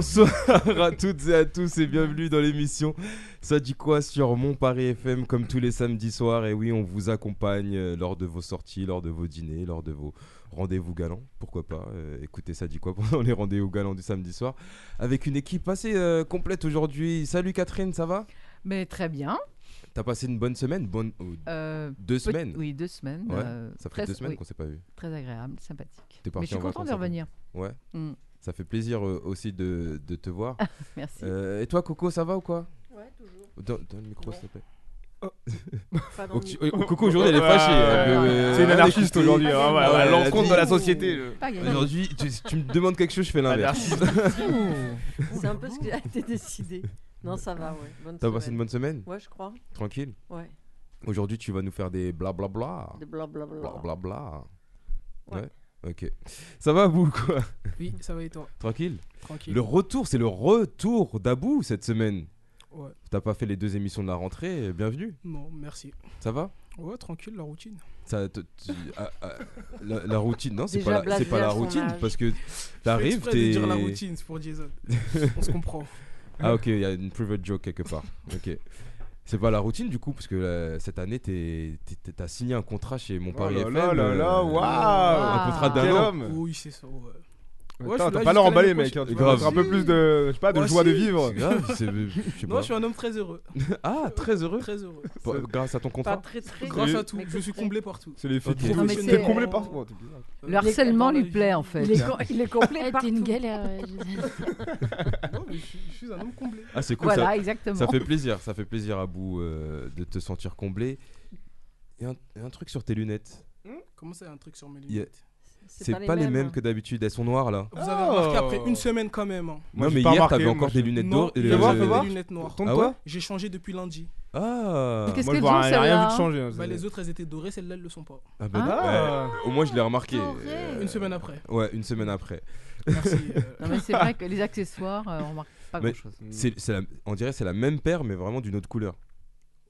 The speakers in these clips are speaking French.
Bonsoir à toutes et à tous et bienvenue dans l'émission Ça dit quoi sur Mon Paris FM comme tous les samedis soirs? Et oui on vous accompagne euh, lors de vos sorties, lors de vos dîners, lors de vos rendez-vous galants, pourquoi pas euh, écoutez Ça dit quoi pendant les rendez-vous galants du samedi soir? Avec une équipe assez euh, complète aujourd'hui. Salut Catherine, ça va? Mais très bien. T'as passé une bonne semaine? Bonne... oh, Euh, Deux semaines? Oui, deux semaines. Ouais, Ça fait très- deux semaines oui, qu'on s'est pas vu. Très agréable, sympathique. Mais je suis en content de revenir. Ouais, Mm, ça fait plaisir euh, aussi de, de te voir. merci. Euh, et toi Coco, ça va ou quoi? Ouais, toujours. Donne donne le micro s'il te plaît. Oh, tu- Coco aujourd'hui elle est fâchée. euh, C'est une anarchiste aujourd'hui, hein, ouais, Ouais, l'encontre dit- de la société. je-. Aujourd'hui, tu, tu me demandes quelque chose, je fais l'inverse. C'est un peu ce qui a été décidé. Non, ça va, ouais. T'as passé une bonne semaine? Ouais, je crois. Tranquille Ouais. Aujourd'hui, tu vas nous faire des blablabla. Des blablabla. Blablabla. Ouais. Ok. Ça va, vous, quoi? Oui, ça va et toi? Tranquille? Tranquille. Le retour, c'est le retour d'Abou cette semaine. Ouais. T'as pas fait les deux émissions de la rentrée, bienvenue. Non, merci. Ça va? Ouais, tranquille, la routine. ça, te- tu- ah, ah, la, la routine, non, c'est Déjà pas, la- c'est pas la son routine âge. parce que Je fais t'arrives, exprès de t'es. dire la routine, c'est pour Jason. On se comprend. Ah ok, il y a une private joke quelque part. Ok. C'est pas la routine du coup, parce que euh, cette année, t'es- t'es- t'as signé un contrat chez Mon Paris Oh FM. là là là, euh, waouh Un contrat d'un an. homme Oui, c'est ça, ouais. Ouais, Attends, je suis t'as pas l'air emballé, mec. hein, tu mettre un peu plus de, je sais pas, de joie de vivre. C'est grave, c'est- je sais Non, pas. je suis un homme très heureux. Ah, très heureux. Très heureux. Pour- grâce à ton Pas contrat. très très. Grâce à tout, Mais je suis comblé partout. C'est les filles Ok. qui Non, mais T'es comblé par Le harcèlement lui plaît en fait. Il est, co- il est complet partout. T'es une galère. je- Non, mais je suis, je suis un homme comblé. Ah, c'est cool. Voilà, Ça, exactement. ça fait plaisir. Ça fait plaisir à bout euh, de te sentir comblé. Il y, a un- a un truc sur tes lunettes. Comment ça, un truc sur mes lunettes? C'est pas, les mêmes que d'habitude. Elles sont noires là. Vous avez Oh. remarqué après une semaine quand même. hein. Moi, non, mais hier, t'avais encore des lunettes voir, des lunettes noires. Ah J'ai changé depuis lundi. Ah. Qu'est-ce Moi, je qu'elles vois rien vu de changer. hein, Bah, les autres, elles étaient dorées, celles-là, elles le sont pas. Ah, bah, Ah. ouais. Au moins, je l'ai remarqué. Euh, Une semaine après. Ouais, une semaine après. Merci. euh, Non, mais c'est vrai que les accessoires, euh, on remarque pas Mais- grand chose. C'est, c'est la- on dirait que c'est la même paire, mais vraiment d'une autre couleur.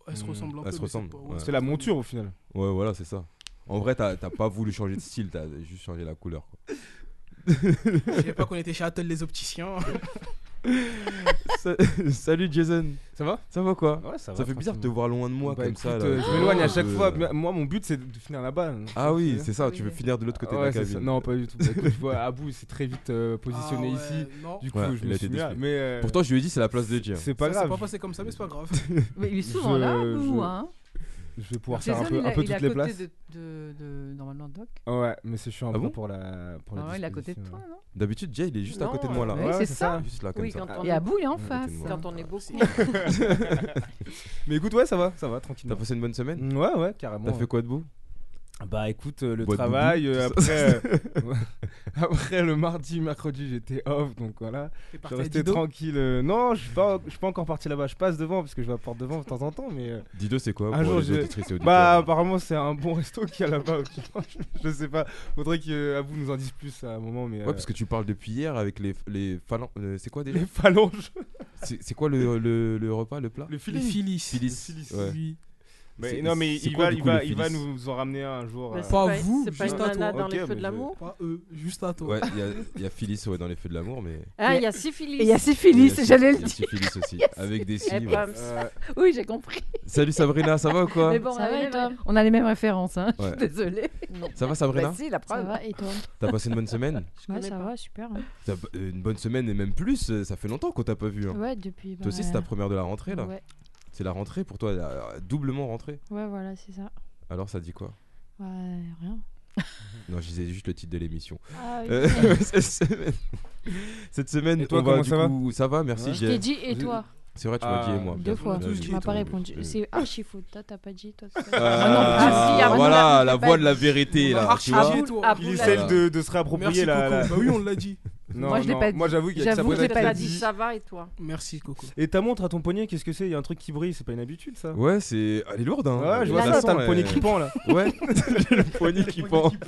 Elles se ressemblent un peu. Elles se mais c'est ressemblent, pas- ouais. C'est la monture au final. Ouais, voilà, c'est ça. En vrai, t'as, t'as pas voulu changer de style, t'as juste changé la couleur. quoi. Je savais pas qu'on était chez Attel les opticiens. Sa- Salut Jason, Ça va? Ça va quoi? Ouais, Ça fait bizarre de te voir loin de moi Bah, comme écoute, ça. là. euh, Je m'éloigne à chaque Euh, fois. mais Moi, mon but, c'est de finir là-bas. Ah oui, c'est c'est ça, tu veux finir de l'autre côté Ouais, de c'est la ça. Non, pas du tout. Bah, écoute, je vois Abou, c'est très vite euh, positionné Ah ouais, ici. Non. Du coup, Ouais, je il me a suis été mis là. déçu. Mais euh, Pourtant, je lui ai dit c'est la place de Jay. c'est pas ça s'est grave. pas passé comme ça, mais c'est pas grave. Mais il est souvent Je- là, vous, je- hein? Je vais pouvoir faire un peu, un à toutes les côté places. De, de, de- normalement Doc. Ouais, mais c'est chiant un Ah peu bon pour la. Pour la Ah ouais, il est à côté de toi, non D'habitude, Jay, il est juste à côté de moi là. ouais, Ouais, c'est ça. ça. Juste là, comme Oui, ça. quand on Et il est en face. quand on est beaucoup. Mais écoute, ouais, ça va, ça va, T'as tranquillement. passé une bonne semaine Ouais, ouais, carrément. T'as fait quoi de beau? Bah écoute, euh, le Boîte travail, euh, après, euh, après le mardi, mercredi, j'étais off, donc voilà. T'es Je Dido tranquille. euh, Non, je suis pas, je suis pas encore parti là-bas. Je passe devant parce que je vais à porte devant de temps en temps, mais euh, Dido, c'est quoi Un pour jour, les auditrices et bah apparemment c'est un bon resto qu'il y a là-bas. je sais pas. Faudrait qu'Abou nous en dise plus à un moment, mais Ouais, parce que tu parles depuis hier avec les, les phalanges. euh, c'est quoi déjà les phalanges. c'est, quoi le, le, le repas, le plat Le. Phyllis. Phyllis. Ouais. Mais non, mais il quoi, va, du il coup, va, le il va Phyllis nous en ramener un jour. Mais euh, c'est Pas pas, vous, c'est pas juste une à nana toi. dans Ok, les feux de l'amour Pas eux, juste à toi. Ouais, il y a, il y a Phyllis ouais, dans les feux de l'amour, mais. Ah, il y a syphilis. Et il y a syphilis, j'allais le il y a dire. syphilis aussi, avec des Eh, cils. ouais. Euh, Oui, j'ai compris. Salut Sabrina, ça va ou quoi Mais bon, on Ça va on a les mêmes références, hein. Ouais. Je suis désolée. Ça va Sabrina Bah si, la Ça preuve. va et toi T'as passé une bonne semaine Je Ouais, ça va, super. hein. Une bonne semaine et même plus, euh, ça fait longtemps qu'on t'a pas vu. hein. Ouais, depuis. Toi aussi, bah, c'est ta première de la rentrée là Ouais, C'est la rentrée pour toi, la- doublement rentrée ouais, voilà, c'est ça. Alors ça dit quoi? Ouais, rien. Non, je disais juste le titre de l'émission. Ah, oui. Euh, cette semaine, cette semaine Et toi, on va, comment du ça va? coup, ça va, merci. Ouais. Je t'ai dit et toi? C'est vrai, tu m'as Ah, dit et moi. Deux bien fois. sûr. Tu m'as pas répondu. Euh, C'est archi faux. Toi, t'as pas dit. Toi, t'as pas dit. Ah, Ah, si, Abou voilà, l'a- voix de la vérité là, Archi tu vois. toi. Il l'a- essaie de, de se réapproprier Merci la. Coco. la- Bah oui, on l'a dit. Non, Moi, je l'ai pas dit. Moi, j'avoue qu'il y a que J'avoue Sabrina que qui j'ai l'a pas dit dit. ça va et toi Merci, Coco. Et ta montre à ton poignet, qu'est-ce que c'est? Il y a un truc qui brille, c'est pas une habitude ça? Ouais, c'est. Elle est lourde, hein. Ouais, je vois La ça, t'as le poignet qui pend là. Ouais, j'ai le poignet qui pend.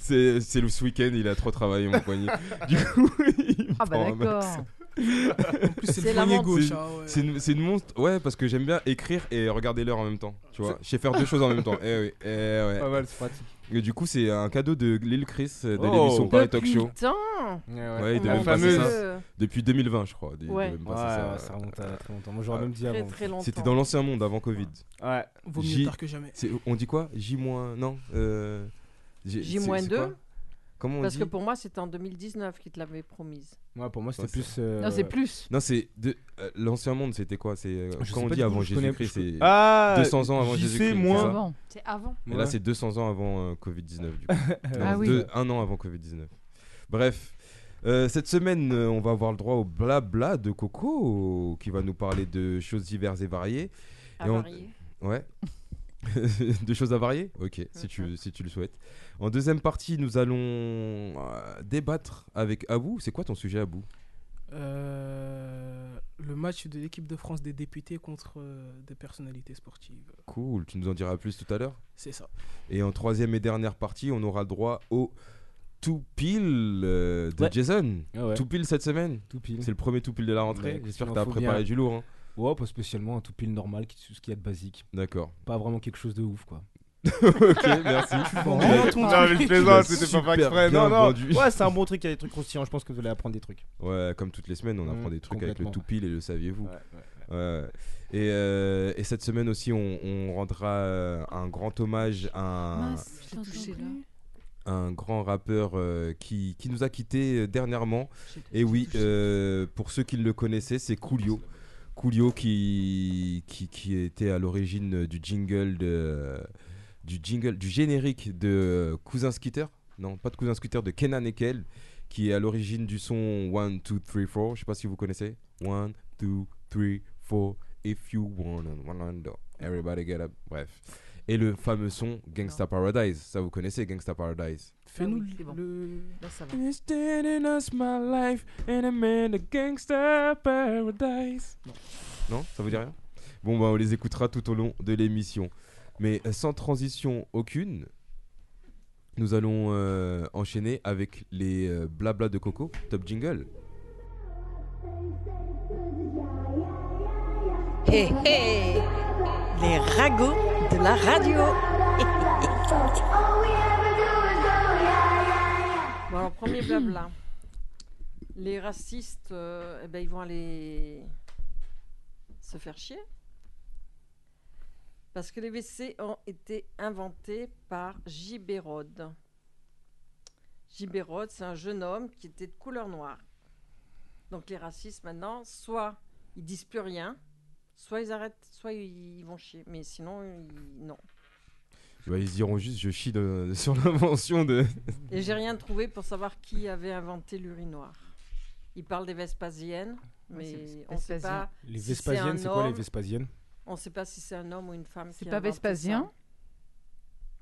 C'est c'est le ce week-end, il a trop travaillé mon poignet. Du coup, il Ah bah prend un max. d'accord. En plus, c'est C'est le la poignet montre. gauche. C'est- hein, ouais. C'est une, c'est une monstre, ouais, parce que j'aime bien écrire et regarder l'heure en même temps. Tu vois, je sais faire deux choses en même temps. Eh oui, eh ouais. Pas mal, c'est pratique. Et du coup, c'est un cadeau de Lil Chris euh, de Oh. l'émission Paris Talk Show Ouais, il devait La me passer fameuse. ça. Euh, depuis 2020, je crois. Il Ouais. devait ça. ouais, ça remonte à très longtemps. Moi, j'aurais même dit Très avant. très longtemps. C'était dans l'ancien monde avant Covid. Ouais. Vaut mieux J- tard que jamais. C'est- On dit quoi? J- non euh, J- c'est- c'est J-2 quoi? Comment on Parce dit que pour moi, c'était en 2019 qu'il te l'avait promise. Ouais, pour moi, c'était Ouais, plus. euh, Non, c'est plus. Non, c'est de euh, l'ancien monde, c'était quoi? C'est euh, Je quand sais on pas dit du avant tout, je connais- Jésus-Christ, c'est Ah 200 ans avant JC Jésus-Christ, c'est moins. ça? Avant. C'est avant. Ouais. là, c'est 200 ans avant euh, Covid-19. Du coup. Ah oui. deux- un an avant Covid-19. Bref. euh, cette semaine, euh, on va avoir le droit au blabla de Coco, qui va nous parler de choses diverses et variées. Et on-. Ouais. de choses à varier? Ok, si, tu, si tu le souhaites. En deuxième partie, nous allons euh, débattre avec Abou. C'est quoi ton sujet, Abou? Euh, le match de l'équipe de France des députés contre euh, des personnalités sportives. Cool, tu nous en diras plus tout à l'heure? C'est ça. Et en troisième et dernière partie, on aura le droit au tout pile euh, de Ouais. Jason. Ah ouais. Tout pile cette semaine Tout pile. C'est le premier tout pile de la rentrée. J'espère que tu as préparé bien. du lourd. hein. Ouais, pas spécialement un tout pile normal, qui- ce qu'il y a de basique. D'accord. Pas vraiment quelque chose de ouf, quoi. ok, merci. Bon, Non, mais je plaisante, c'était pas exprès. Non, non. Ouais, c'est un bon truc, il y a des trucs croustillants. Je pense que vous allez apprendre des trucs. Ouais, comme toutes les semaines, on apprend Mmh, des trucs avec le tout pile et le saviez-vous. Ouais, ouais. Ouais. Et, euh, et cette semaine aussi, on, on rendra euh, un grand hommage à un, Mince, grand rappeur euh, qui, qui nous a quittés dernièrement. Et oui, euh, pour ceux qui le connaissaient, c'est Coolio. Coolio qui, qui, qui était à l'origine du jingle de, du jingle du générique de Cousin Skitter. Non, pas de Cousin Skitter, de Kenan et Kel, qui est à l'origine du son 1, 2, 3, 4. Je sais pas si vous connaissez. 1, 2, 3, 4. If you wanna. Everybody get up. Bref. Et le fameux son Gangsta Paradise. Ça, vous connaissez Gangsta Paradise Fais-nous Ah oui, bon. le. Là, ça va. It's in us my life and I'm in a gangsta paradise. Non. Non, ça vous dit rien? Bon bah on les écoutera tout au long de l'émission. Mais euh, sans transition aucune, nous allons euh, enchaîner avec les euh, blabla de Coco, top jingle. Hé hé Les ragots de la radio Bon alors, premier blabla. Les racistes, euh, eh ben, ils vont aller se faire chier. Parce que les WC ont été inventés par J. Bérode. J. Bérode, c'est un jeune homme qui était de couleur noire. Donc les racistes, maintenant, soit ils disent plus rien, soit ils arrêtent, soit ils vont chier. Mais sinon, ils- non. Bah, ils diront juste je chie de- sur l'invention de. Et j'ai rien trouvé pour savoir qui avait inventé l'urinoir. Il parle des Vespasiennes, mais c'est on sait Vespasien. pas. Les Si c'est Vespasiennes, c'est quoi les homme- Vespasiennes? On sait pas si c'est un homme ou une femme. C'est qui a pas inventé Vespasien? ça.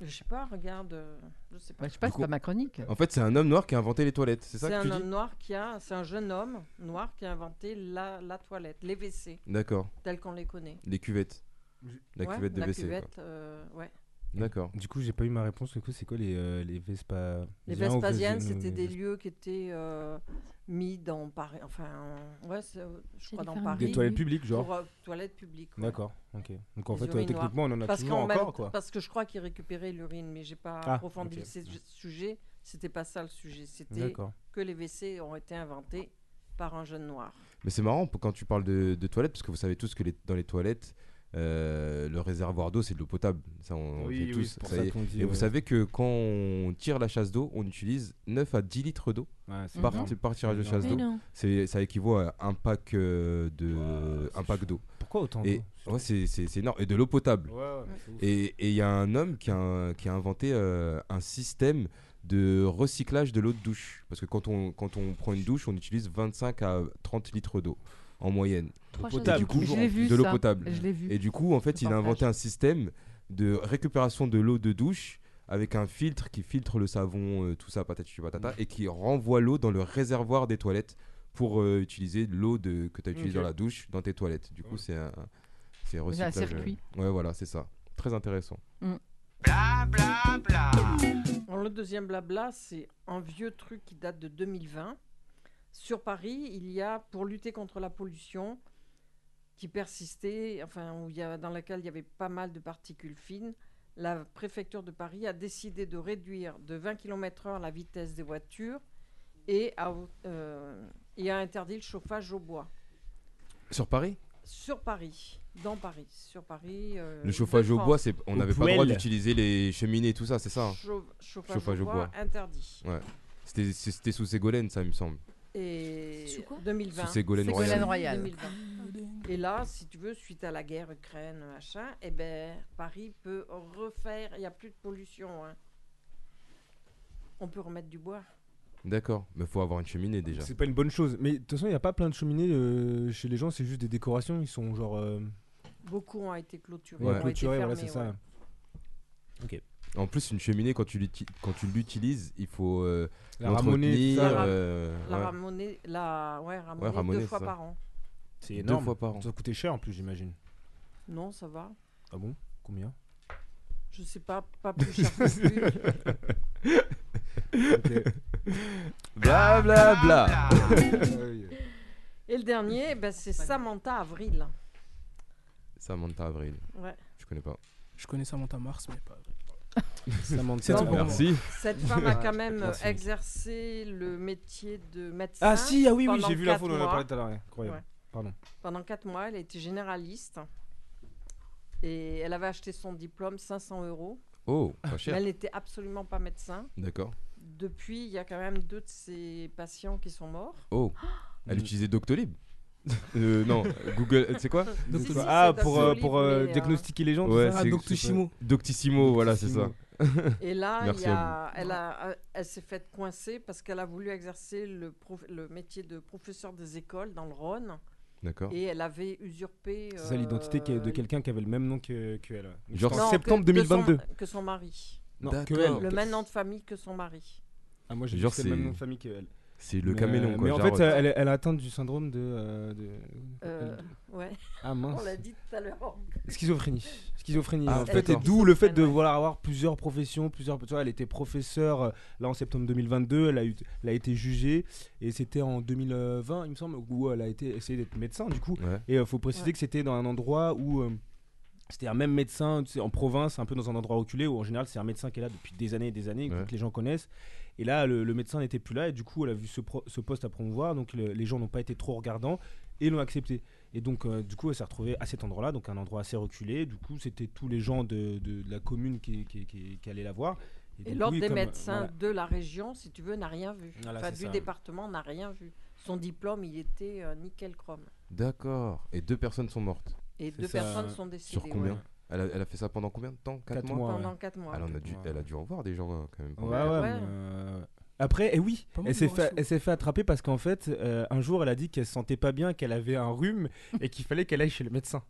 Je sais pas. Regarde, euh, je sais pas. Bah, Je sais pas, Du c'est coup- pas ma chronique. En fait, c'est un homme noir qui a inventé les toilettes, c'est ça C'est que un tu dis homme noir qui a, c'est un jeune homme noir qui a inventé la, la toilette, les WC D'accord. tels qu'on les connaît. Les cuvettes. La Ouais, cuvette de la WC. quoi. cuvette, euh, ouais. D'accord. Du coup, j'ai pas eu ma réponse. Du coup, c'est quoi les, euh, les Vespa Les Vespasiennes, c'était des lieux qui étaient euh, mis dans Paris, enfin, ouais, je crois dans. Paris. Des toilettes publiques, genre Pour euh, toilettes publiques. ouais. D'accord, ok. Donc en Les fait, urinoirs. techniquement, on en a Parce, toujours qu'en même- encore, quoi. parce que je crois qu'ils récupéraient l'urine, mais j'ai pas Ah, approfondi ok. ce sujet. C'était pas ça le sujet. C'était que les WC ont été inventés par un jeune noir. Mais c'est marrant quand tu parles de, de toilettes, parce que vous savez tous que les- dans les toilettes, euh, le réservoir d'eau, c'est de l'eau potable. Ça, on, le sait tous. ça ça dit. Et vous savez que quand on tire la chasse d'eau, on utilise 9 à 10 litres d'eau Ouais, par, par tirage de chasse d'eau. ça équivaut à un pack euh, de un pack d'eau. Pourquoi autant Et d'eau ouais, c'est, c'est, c'est énorme. Et de l'eau potable. Et et il y a un homme qui a, qui a inventé euh, un système de recyclage de l'eau de douche. Parce que quand on, quand on prend une douche, on utilise 25 à 30 litres d'eau en moyenne. Trois potable, vu de l'eau potable. Je l'ai vu. Et du coup, en fait, il a inventé un système de récupération de l'eau de douche avec un filtre qui filtre le savon, euh, tout ça, patati patata, et qui renvoie l'eau dans le réservoir des toilettes pour euh, utiliser l'eau de- que tu as utilisée dans la douche dans tes toilettes. Du coup, c'est un, c'est recyclage. euh, circuit. Ouais, voilà, c'est ça. Très intéressant. Alors, le deuxième blabla, c'est un vieux truc qui date de 2020. Sur Paris, il y a, pour lutter contre la pollution qui persistait, enfin, où il y a, dans laquelle il y avait pas mal de particules fines, la préfecture de Paris a décidé de réduire de 20 km/h la vitesse des voitures et a, euh, et a interdit le chauffage au bois. Sur Paris? Sur Paris, dans Paris, sur Paris. euh, Le chauffage au bois, c'est on n'avait pas le droit d'utiliser les cheminées et tout ça, c'est ça hein? Chau- chauffage, Chauffage au bois, bois. interdit. C'était c'était sous Ségolène, ça, il me semble. Et Sous quoi? 2020. Sous Ségolène Ségolène Royal. 2020. Et là, si tu veux, suite à la guerre Ukraine, machin, eh ben, Paris peut refaire. Il n'y a plus de pollution. hein. On peut remettre du bois. D'accord, mais faut avoir une cheminée déjà. C'est pas une bonne chose. Mais de toute façon, il n'y a pas plein de cheminées euh, chez les gens, c'est juste des décorations. Ils sont genre. euh, Beaucoup ont été clôturés. Ouais. ont été clôturés, voilà, c'est ça. ouais. En plus, une cheminée, quand tu l'utilises, il faut euh, La ça. euh, La ouais, ramonée, la, ouais, deux fois ça. par an. C'est deux énorme. fois par an. Ça coûtait cher en plus, j'imagine. Non, ça va. Ah bon? Combien? Je sais pas, pas plus cher que plus. Bla bla bla. Et le dernier, ben, c'est Samantha Avril. Samantha Avril, Ouais. je connais pas. Je connais Samantha Mars, mais pas. Samantha. C'est tout pour moi. Merci. Cette femme a quand même Merci. exercé le métier de médecin. Ah si, ah oui, oui, pendant j'ai vu photo, on en a mois. parlé tout à l'heure. ouais. Incroyable. Ouais. Pardon. Pendant 4 mois, elle a été généraliste. Et elle avait acheté son diplôme 500 euros. Oh, pas Mais cher. elle n'était absolument pas médecin. D'accord. Depuis, il y a quand même deux de ses patients qui sont morts. Oh, elle Mm. utilisait Doctolib. Euh, non, Google, c'est quoi Si, si, ah, pour, euh, pour euh, mais, euh, diagnostiquer les gens Ouais, ça Ah, Doctissimo. Doctissimo, voilà, c'est ça. Et là, il Merci y à a, elle, a, euh, elle s'est faite coincer parce qu'elle a voulu exercer le, prof- le métier de professeur des écoles dans le Rhône. D'accord. Et elle avait usurpé. C'est ça l'identité de euh, quelqu'un qui avait le même nom que, que Genre non, septembre que- que son- 2022. Que son mari. Non, que elle. Le même nom de famille que son mari. Ah, moi j'ai Genre, le même nom de famille que elle. C'est le caméléon, euh, quoi. Mais en fait, elle, elle a atteint du syndrome de. euh, de- Euh, ouais, Ah on mince. l'a dit tout à l'heure. Schizophrénie. Schizophrénie. Ah, en fait, et d'où le fait de vouloir avoir plusieurs professions, plusieurs. Tu vois, elle était professeure euh, là en septembre 2022. Elle a, eu, elle a été jugée et c'était en 2020, il me semble, où elle a été essayé d'être médecin du coup. Ouais. Et il faut préciser Ouais. que c'était dans un endroit où euh, c'était un même médecin, tu sais, en province, un peu dans un endroit reculé, où en général c'est un médecin qui est là depuis des années et des années, Ouais. que les gens connaissent. Et là, le, le médecin n'était plus là, et du coup, elle a vu ce, pro- ce poste à promouvoir, donc le- les gens n'ont pas été trop regardants, et l'ont accepté. Et donc, euh, du coup, elle s'est retrouvée à cet endroit-là, donc un endroit assez reculé. Du coup, c'était tous les gens de, de- de la commune qui, qui, qui- qui allaient la voir. Et du l'ordre des comme- médecins voilà. de la région, si tu veux, n'a rien vu. Voilà, enfin, du ça. département n'a rien vu. Son diplôme, il était euh, nickel chrome. D'accord. Et deux personnes sont mortes. Et deux ça. personnes sont décédées. Sur combien ouais. elle a, elle a fait ça pendant combien de temps? 4 Quatre mois, mois. Pendant ouais. 4 mois. Elle, en a dû, Ouais. elle a dû en voir des gens euh, quand même. Ouais, pendant- ouais. Ouais. euh, Après, et oui, elle s'est fait, ratios. elle s'est fait attraper parce qu'en fait, euh, un jour, elle a dit qu'elle se sentait pas bien, qu'elle avait un rhume et qu'il fallait qu'elle aille chez le médecin.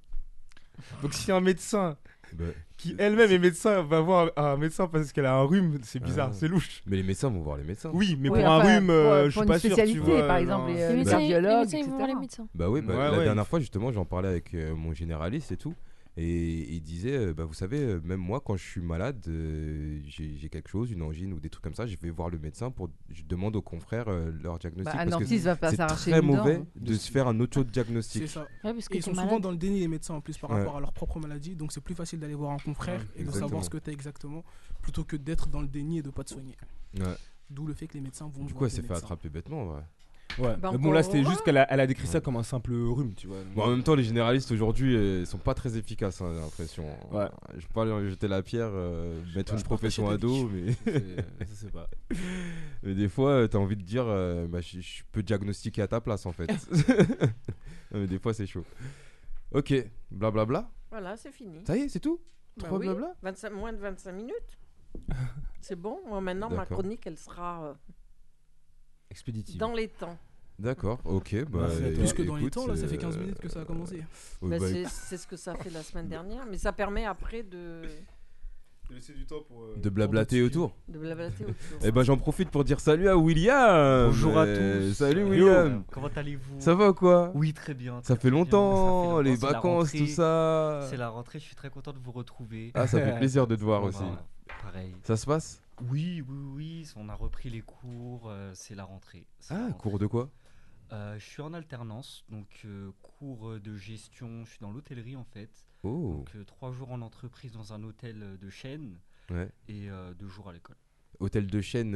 Donc si un médecin Bah, qui elle-même est médecin va voir un médecin parce qu'elle a un rhume, c'est bizarre, Ah. c'est louche. mais les médecins vont voir les médecins. Oui, mais Oui, pour un rhume, pour- euh, pour je suis une pas sûr. tu spécialité, vois, par exemple, les, euh, Les les médecins, les vont voir les médecins. Bah oui, bah, Ouais, la ouais, dernière fois justement j'en parlais avec euh, mon généraliste et tout. Et il disait, euh, bah, vous savez, euh, même moi quand je suis malade, euh, j'ai quelque chose, une angine ou des trucs comme ça, je vais voir le médecin pour, je demande aux confrères euh, leur diagnostic. Bah, un parce que va pas c'est très mauvais hein. de se faire un auto-diagnostic. C'est ça. Ouais, parce que ils sont souvent dans le déni, les médecins, en plus, par Ouais. rapport à leur propre maladie. Donc, c'est plus facile d'aller voir un confrère Ouais, et de savoir ce que tu as exactement, plutôt que d'être dans le déni et de pas te soigner. Ouais. D'où le fait que les médecins vont Du voir coup, elle s'est fait attraper bêtement. Ouais. Ouais. Bah, bon, là, encore c'était juste qu'elle a, elle a décrit ça comme un simple rhume, tu vois. Bon, en même temps, les généralistes aujourd'hui euh, sont pas très efficaces, hein, j'ai l'impression. Ouais. Je vais pas leur jeter la pierre, euh, mettre pas, une profession à dos, mais, C'est- je sais pas. mais des fois, euh, t'as envie de dire, euh, bah, je, peux diagnostiquer à ta place en fait. Non, mais des fois, c'est chaud. Ok, blablabla. Voilà, c'est fini. Ça y est, c'est tout Bah Trois oui, blabla 25 moins de 25 minutes. c'est bon. Moi, maintenant, ma chronique, elle sera euh, Expéditive. dans les temps. D'accord, ok. Bah, toi. Plus que dans les écoute, temps, là, ça fait euh, 15 minutes que ça a commencé. Bah, bah, c'est ce que ça fait la semaine dernière. Mais ça permet après de. laisser du temps pour. euh, De blablater autour. De blablater autour. Eh ben j'en profite pour dire salut à William. Bonjour à Euh, tous. Salut Yo, William. Comment allez-vous? Ça va quoi? Oui, très bien. Ça fait longtemps, Ça fait les longtemps, c'est la vacances, tout rentrée. ça. C'est la rentrée, je suis très content de vous retrouver. Ah, ça fait plaisir de te voir Bah, aussi. Pareil. Ça se passe? Oui, oui, oui, on a repris les cours, euh, c'est la rentrée. la Ah, rentrée. cours de quoi? Euh, Je suis en alternance, donc euh, cours de gestion, je suis dans l'hôtellerie en fait. Oh, Donc trois jours en entreprise dans un hôtel de chaîne ouais. et deux jours à l'école. Hôtel de chaîne,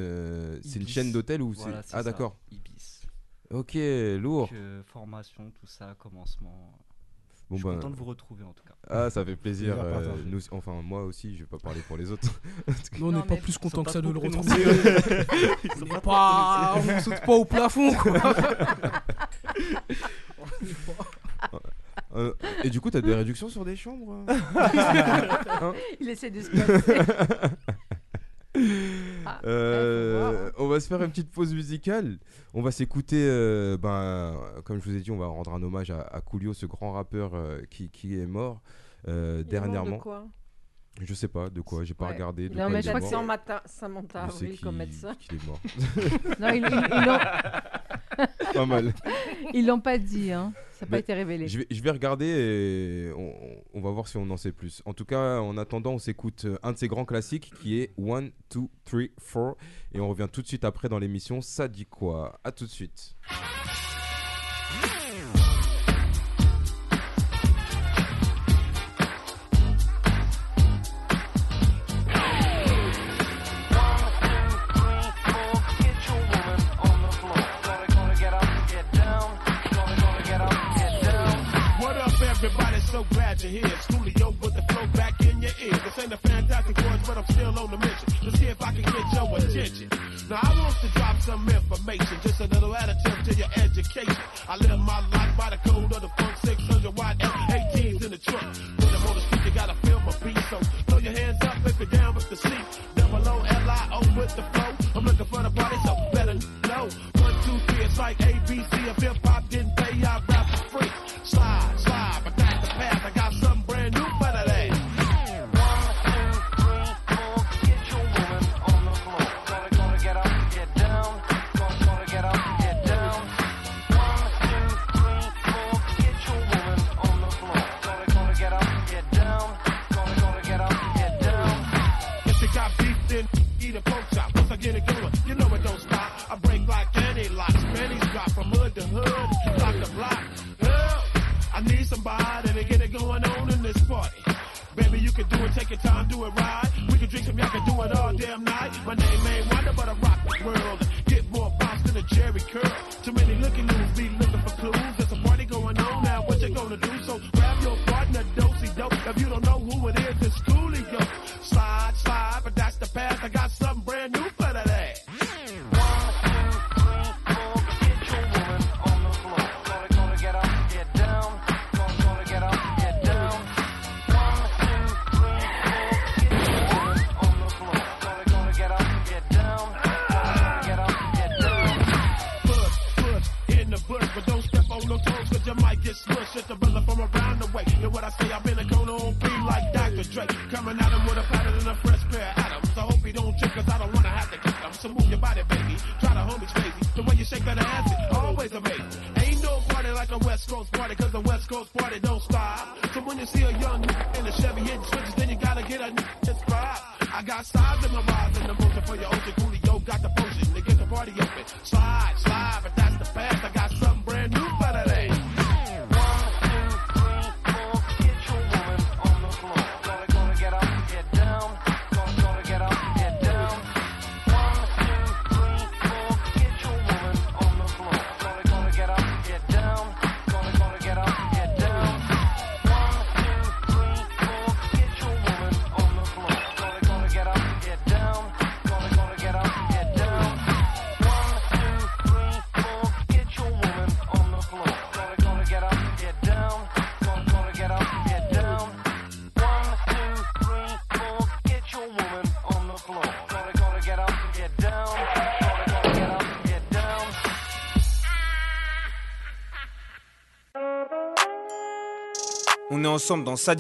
c'est une chaîne d'hôtel ou Voilà, c'est Ah d'accord. Ibis. Ok, lourd. Donc, formation, tout ça, commencement. Bon je suis ben, content de vous retrouver en tout cas. ah ça fait plaisir. Euh, nous, enfin moi aussi, je vais pas parler pour les autres. Nous, on Non, n'est pas plus content que ça de le retrouver. Ils sont on pas, on saute pas au plafond, quoi. Euh, et du coup, t'as des réductions sur des chambres euh Il essaie de se placer. Ah, Euh, voir, hein. on va se faire une petite pause musicale. On va s'écouter, euh, ben, comme je vous ai dit, on va rendre un hommage à, à Coolio, ce grand rappeur euh, qui, qui est mort euh, Il est mort de dernièrement. quoi? Je sais pas de quoi, j'ai pas Ouais. regardé. De Il a quoi un il est accent mort. matin, Samantha Je sais Avril comme médecin. qu'il est mort. Non, ils ils- ils l'ont- pas mal. ils l'ont pas dit, hein. Ça n'a pas été révélé. Je vais, je vais regarder et on, on va voir si on en sait plus. En tout cas, en attendant, on s'écoute euh, un de ses grands classiques qui est One, Two, Three, Four. Et on revient tout de suite après dans l'émission. Ça dit quoi À tout de suite. So glad you're here. Studio with the flow back in your ear. This ain't a fantastic voice, but I'm still on the mission to see if I can get your attention. Now, I want to drop some information, just a little additive to your education. I live my life by the code of the funk 600 watt F18s in the trunk. When I'm on the street, you gotta feel my beat. So throw your hands up if you're down with the seat. Double O L I O with the flow. I'm looking for the party, so better know. One, two, three, it's like A, On est ensemble dans Ça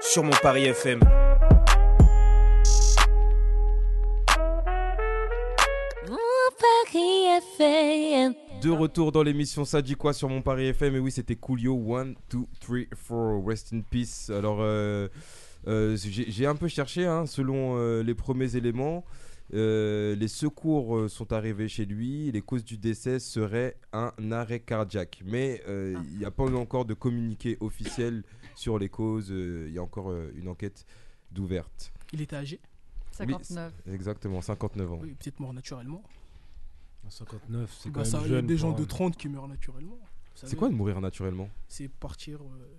sur mon Paris FM. Mon De retour dans l'émission Ça sur mon Paris FM. Et oui, c'était Coolio. 1, 2, 3, 4. Rest in peace. Alors, euh, euh, j'ai un peu cherché hein, selon euh, les premiers éléments euh, les secours euh, sont arrivés chez lui. Les causes du décès seraient un arrêt cardiaque. Mais euh, il n'y a pas encore de communiqué officiel sur les causes. euh, Il y a encore euh, une enquête d'ouverte. Il était âgé? Oui, 59. c- exactement, 59 ans. Oui, peut-être mort naturellement. 59, c'est Bah, quand ça, même il y a des gens de un- 30 qui meurent naturellement. C'est quoi de mourir naturellement? C'est partir. euh,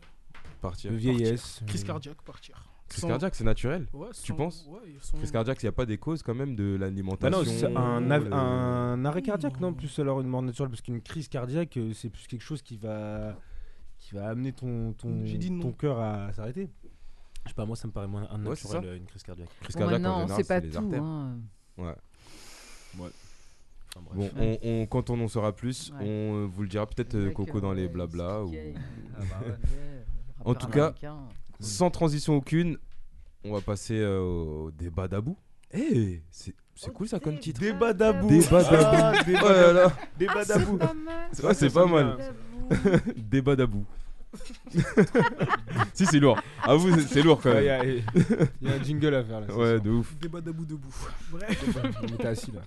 Partir. De vieillesse. Crise cardiaque, partir. Crise Sans- cardiaque, c'est naturel Ouais, Tu penses ouais, Crise cardiaque, il n'y a pas des causes quand même de Bah l'alimentation non, c'est un, av- le- un arrêt cardiaque, non Plus alors une mort naturelle, parce qu'une crise cardiaque, euh, c'est plus quelque chose qui va, qui va amener ton, ton, non. ton cœur à s'arrêter. Je sais pas, moi ça me paraît moins un Ouais, c'est naturel, euh, une crise cardiaque. Crise Bon, cardiaque, en maintenant, on général, pas c'est les tout. artères. hein. Ouais. Enfin, bref. Bon, on, on- quand on en saura plus, Ouais. on euh, vous le dira peut-être euh, Coco euh, dans les ouais, blabla. Ou... Ah bah ouais. En tout cas, américain. Sans transition aucune, on va passer euh, au débat d'Abou. Eh, c'est c'est cool ça comme titre. Débat d'Abou. Débat d'Abou. Ah, débat Oh là là. Débat d'Abou. Pas mal. C'est pas mal. Débat d'Abou. si, c'est lourd. Avoue, c'est- c'est lourd quand Il y, même. a- il y a un jingle à faire là. Ouais, de ouf. Débat d'abou debout. Bref. On était assis là.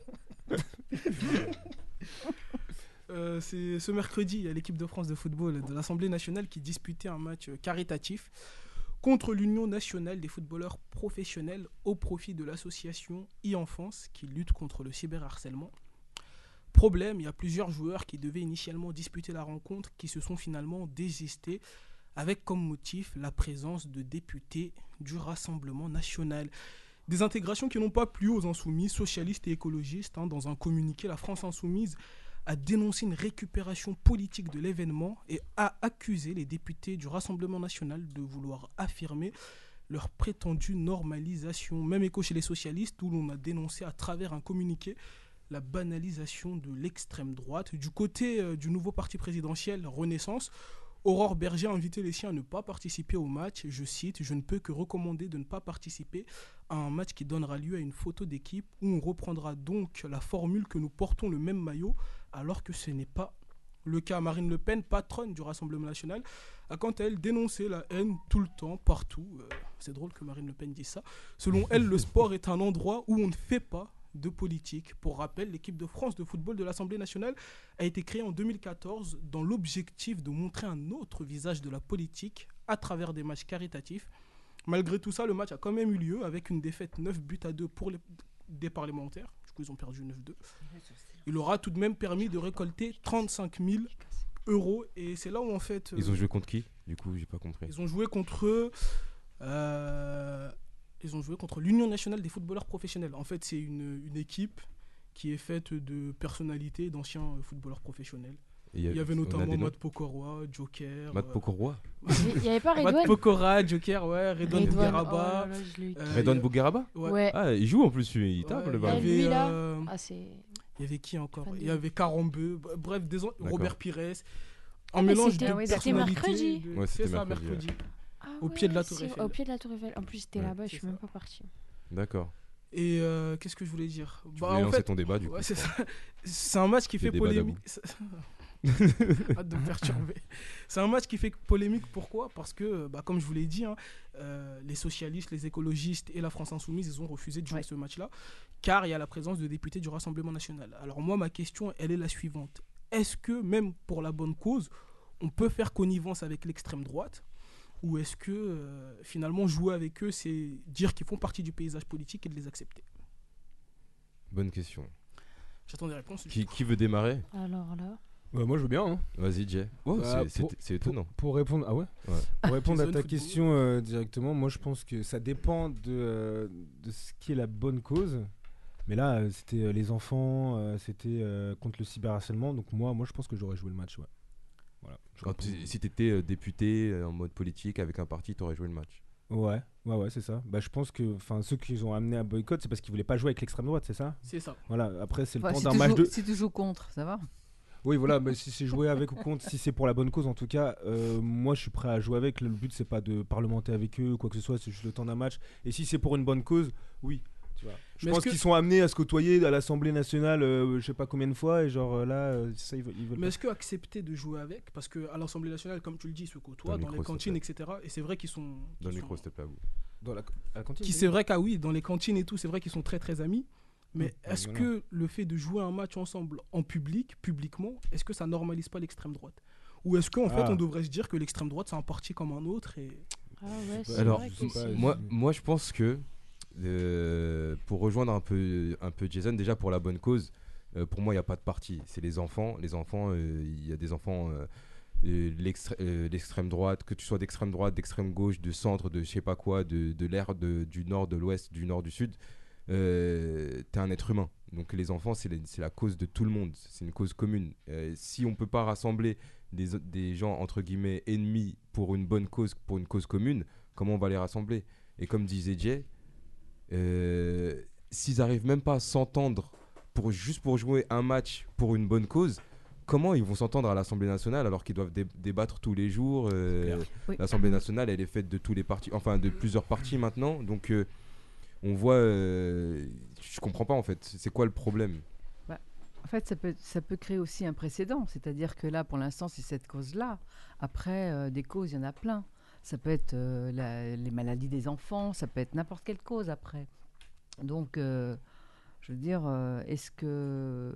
Euh, c'est ce mercredi, il y a l'équipe de France de football de l'Assemblée nationale qui disputait un match euh, caritatif contre l'Union nationale des footballeurs professionnels au profit de l'association e-enfance qui lutte contre le cyberharcèlement. Problème, il y a plusieurs joueurs qui devaient initialement disputer la rencontre qui se sont finalement désistés avec comme motif la présence de députés du Rassemblement national. Des intégrations qui n'ont pas plu aux insoumis, socialistes et écologistes. hein. Dans un communiqué, la France insoumise a dénoncé une récupération politique de l'événement et a accusé les députés du Rassemblement national de vouloir affirmer leur prétendue normalisation. Même écho chez les socialistes où l'on a dénoncé à travers un communiqué la banalisation de l'extrême droite. Du côté euh, du nouveau parti présidentiel Renaissance, Aurore Berger a invité les siens à ne pas participer au match. Je cite, je ne peux que recommander de ne pas participer à un match qui donnera lieu à une photo d'équipe où on reprendra donc la formule que nous portons le même maillot alors que ce n'est pas le cas. Marine Le Pen, patronne du Rassemblement national, a quant à elle dénoncé la haine tout le temps, partout. Euh, C'est drôle que Marine Le Pen dise ça. Selon elle, le sport est un endroit où on ne fait pas de politique. Pour rappel, l'équipe de France de football de l'Assemblée nationale a été créée en 2014 dans l'objectif de montrer un autre visage de la politique à travers des matchs caritatifs. Malgré tout ça, le match a quand même eu lieu avec une défaite 9 buts à 2 pour les, des parlementaires. Du coup, ils ont perdu 9-2. Il aura tout de même permis de récolter 35 000 euros. Et c'est là où, en fait, Ils euh, ont joué contre qui? Du coup, j'ai pas compris. ils ont joué contre. euh, ils ont joué contre l'Union nationale des footballeurs professionnels. En fait, c'est une, une équipe qui est faite de personnalités, d'anciens euh, footballeurs professionnels. Il y avait notamment Matt Pokora, Joker. Matt euh, Pokora Il y avait pas Matt Redouane? Pokora, Joker, ouais, Redon Redouane, Bougueraba. oh là là, je l'ai eu. euh, Redon il y a- Bougueraba? Ouais. Ouais. Ah, il joue en plus, il tape Ouais, le il y ballon. avait- avait, lui, là. euh, Ah, c'est. Il y avait qui encore Il y avait Carambeu, bref, des. Robert Pires. Ah, Un mais mélange c'était- de ah c'était personnalités. mercredi. de- Ouais, c'était c'est ça, mercredi, mercredi. Ah Au pied de la ouais, Tour Eiffel. Au pied de la Tour Eiffel. En plus, j'étais Ouais, là-bas, je suis même pas partie. D'accord. Et euh, qu'est-ce que je voulais dire? Tu Bah, voulais en lancer fait, ton débat, du coup. ouais, c'est un match qui fait polémique. Hâte de me perturber. C'est un match qui fait polémique. Pourquoi? Parce que, bah, comme je vous l'ai dit, hein, euh, les socialistes, les écologistes et la France insoumise, ils ont refusé de jouer Ouais. ce match-là, car il y a la présence de députés du Rassemblement national. Alors moi, ma question, elle est la suivante. Est-ce que, même pour la bonne cause, on peut faire connivence avec l'extrême droite? Ou est-ce que euh, finalement jouer avec eux, c'est dire qu'ils font partie du paysage politique et de les accepter? Bonne question. J'attends des réponses. Qui, qui veut démarrer? Alors là. Ouais, moi je veux bien. Hein. Vas-y, Jay. Wow, Bah, c'est- étonnant. Pour répondre, ah ouais? Ouais. Pour répondre à ta question euh, directement, moi je pense que ça dépend de, euh, de ce qui est la bonne cause. Mais là, euh, c'était euh, les enfants, euh, c'était euh, contre le cyberharcèlement. Donc moi, moi je pense que j'aurais joué le match. Ouais. Voilà. Quand tu- si t'étais euh, député euh, en mode politique avec un parti, t'aurais joué le match. Ouais, ouais, ouais, c'est ça. Bah, je pense que, enfin, ceux qui ont amené à boycott, c'est parce qu'ils voulaient pas jouer avec l'extrême droite, c'est ça? C'est ça. Voilà. Après, c'est le Enfin, temps si, d'un match joues, de. si tu joues contre, ça va Oui, voilà, mais si c'est joué avec ou contre, si c'est pour la bonne cause, en tout cas, euh, moi je suis prêt à jouer avec. Le but, c'est pas de parlementer avec eux ou quoi que ce soit, c'est juste le temps d'un match. Et si c'est pour une bonne cause, oui. tu vois. Je Mais pense qu'ils sont amenés à se côtoyer à l'Assemblée nationale, euh, je sais pas combien de fois, et genre euh, là, euh, ça ils veulent, ils veulent Mais pas. est-ce que accepter de jouer avec Parce qu'à l'Assemblée nationale, comme tu le dis, ils se côtoient Dans le dans, micro, les cantines, etc. Et c'est vrai qu'ils sont. Dans le sont- micro, s'il te plaît, à vous. Dans la, à la cantine, qui c'est vrai qu'ah oui, dans les cantines et tout, c'est vrai qu'ils sont très très amis. Mais Mmh, est-ce voilà. que le fait de jouer un match ensemble en public, publiquement, est-ce que ça normalise pas l'extrême droite? Ou est-ce qu'en fait Ah. on devrait se dire que l'extrême droite c'est un parti comme un autre et Ah ouais, c'est Alors, vrai que c'est- Moi, moi, je pense que euh, pour rejoindre un peu, un peu Jason, déjà pour la bonne cause, euh, pour moi, il n'y a pas de parti. C'est les enfants. Les enfants, euh, il y a des enfants, euh, euh, euh, l'extrême droite, que tu sois d'extrême droite, d'extrême gauche, de centre, de je sais pas quoi, de, de l'air, de- du nord, de l'ouest, du nord, du sud. Euh, t'es un être humain. Donc les enfants, c'est la cause de tout le monde. C'est une cause commune. Euh, si on peut pas rassembler des, des gens entre guillemets ennemis pour une bonne cause, pour une cause commune, comment on va les rassembler? Et comme disait Jay, euh, s'ils arrivent même pas à s'entendre pour juste pour jouer un match pour une bonne cause, comment ils vont s'entendre à l'Assemblée nationale alors qu'ils doivent dé- débattre tous les jours euh, Oui. L'Assemblée nationale, elle est faite de tous les partis, enfin de plusieurs partis maintenant, donc euh, on voit, euh, je comprends pas en fait, c'est quoi le problème? En fait, ça peut, ça peut créer aussi un précédent. C'est-à-dire que là, pour l'instant, c'est cette cause-là. Après, euh, des causes, il y en a plein. Ça peut être euh, la- les maladies des enfants, ça peut être n'importe quelle cause après. Donc, euh, je veux dire, euh, est-ce que.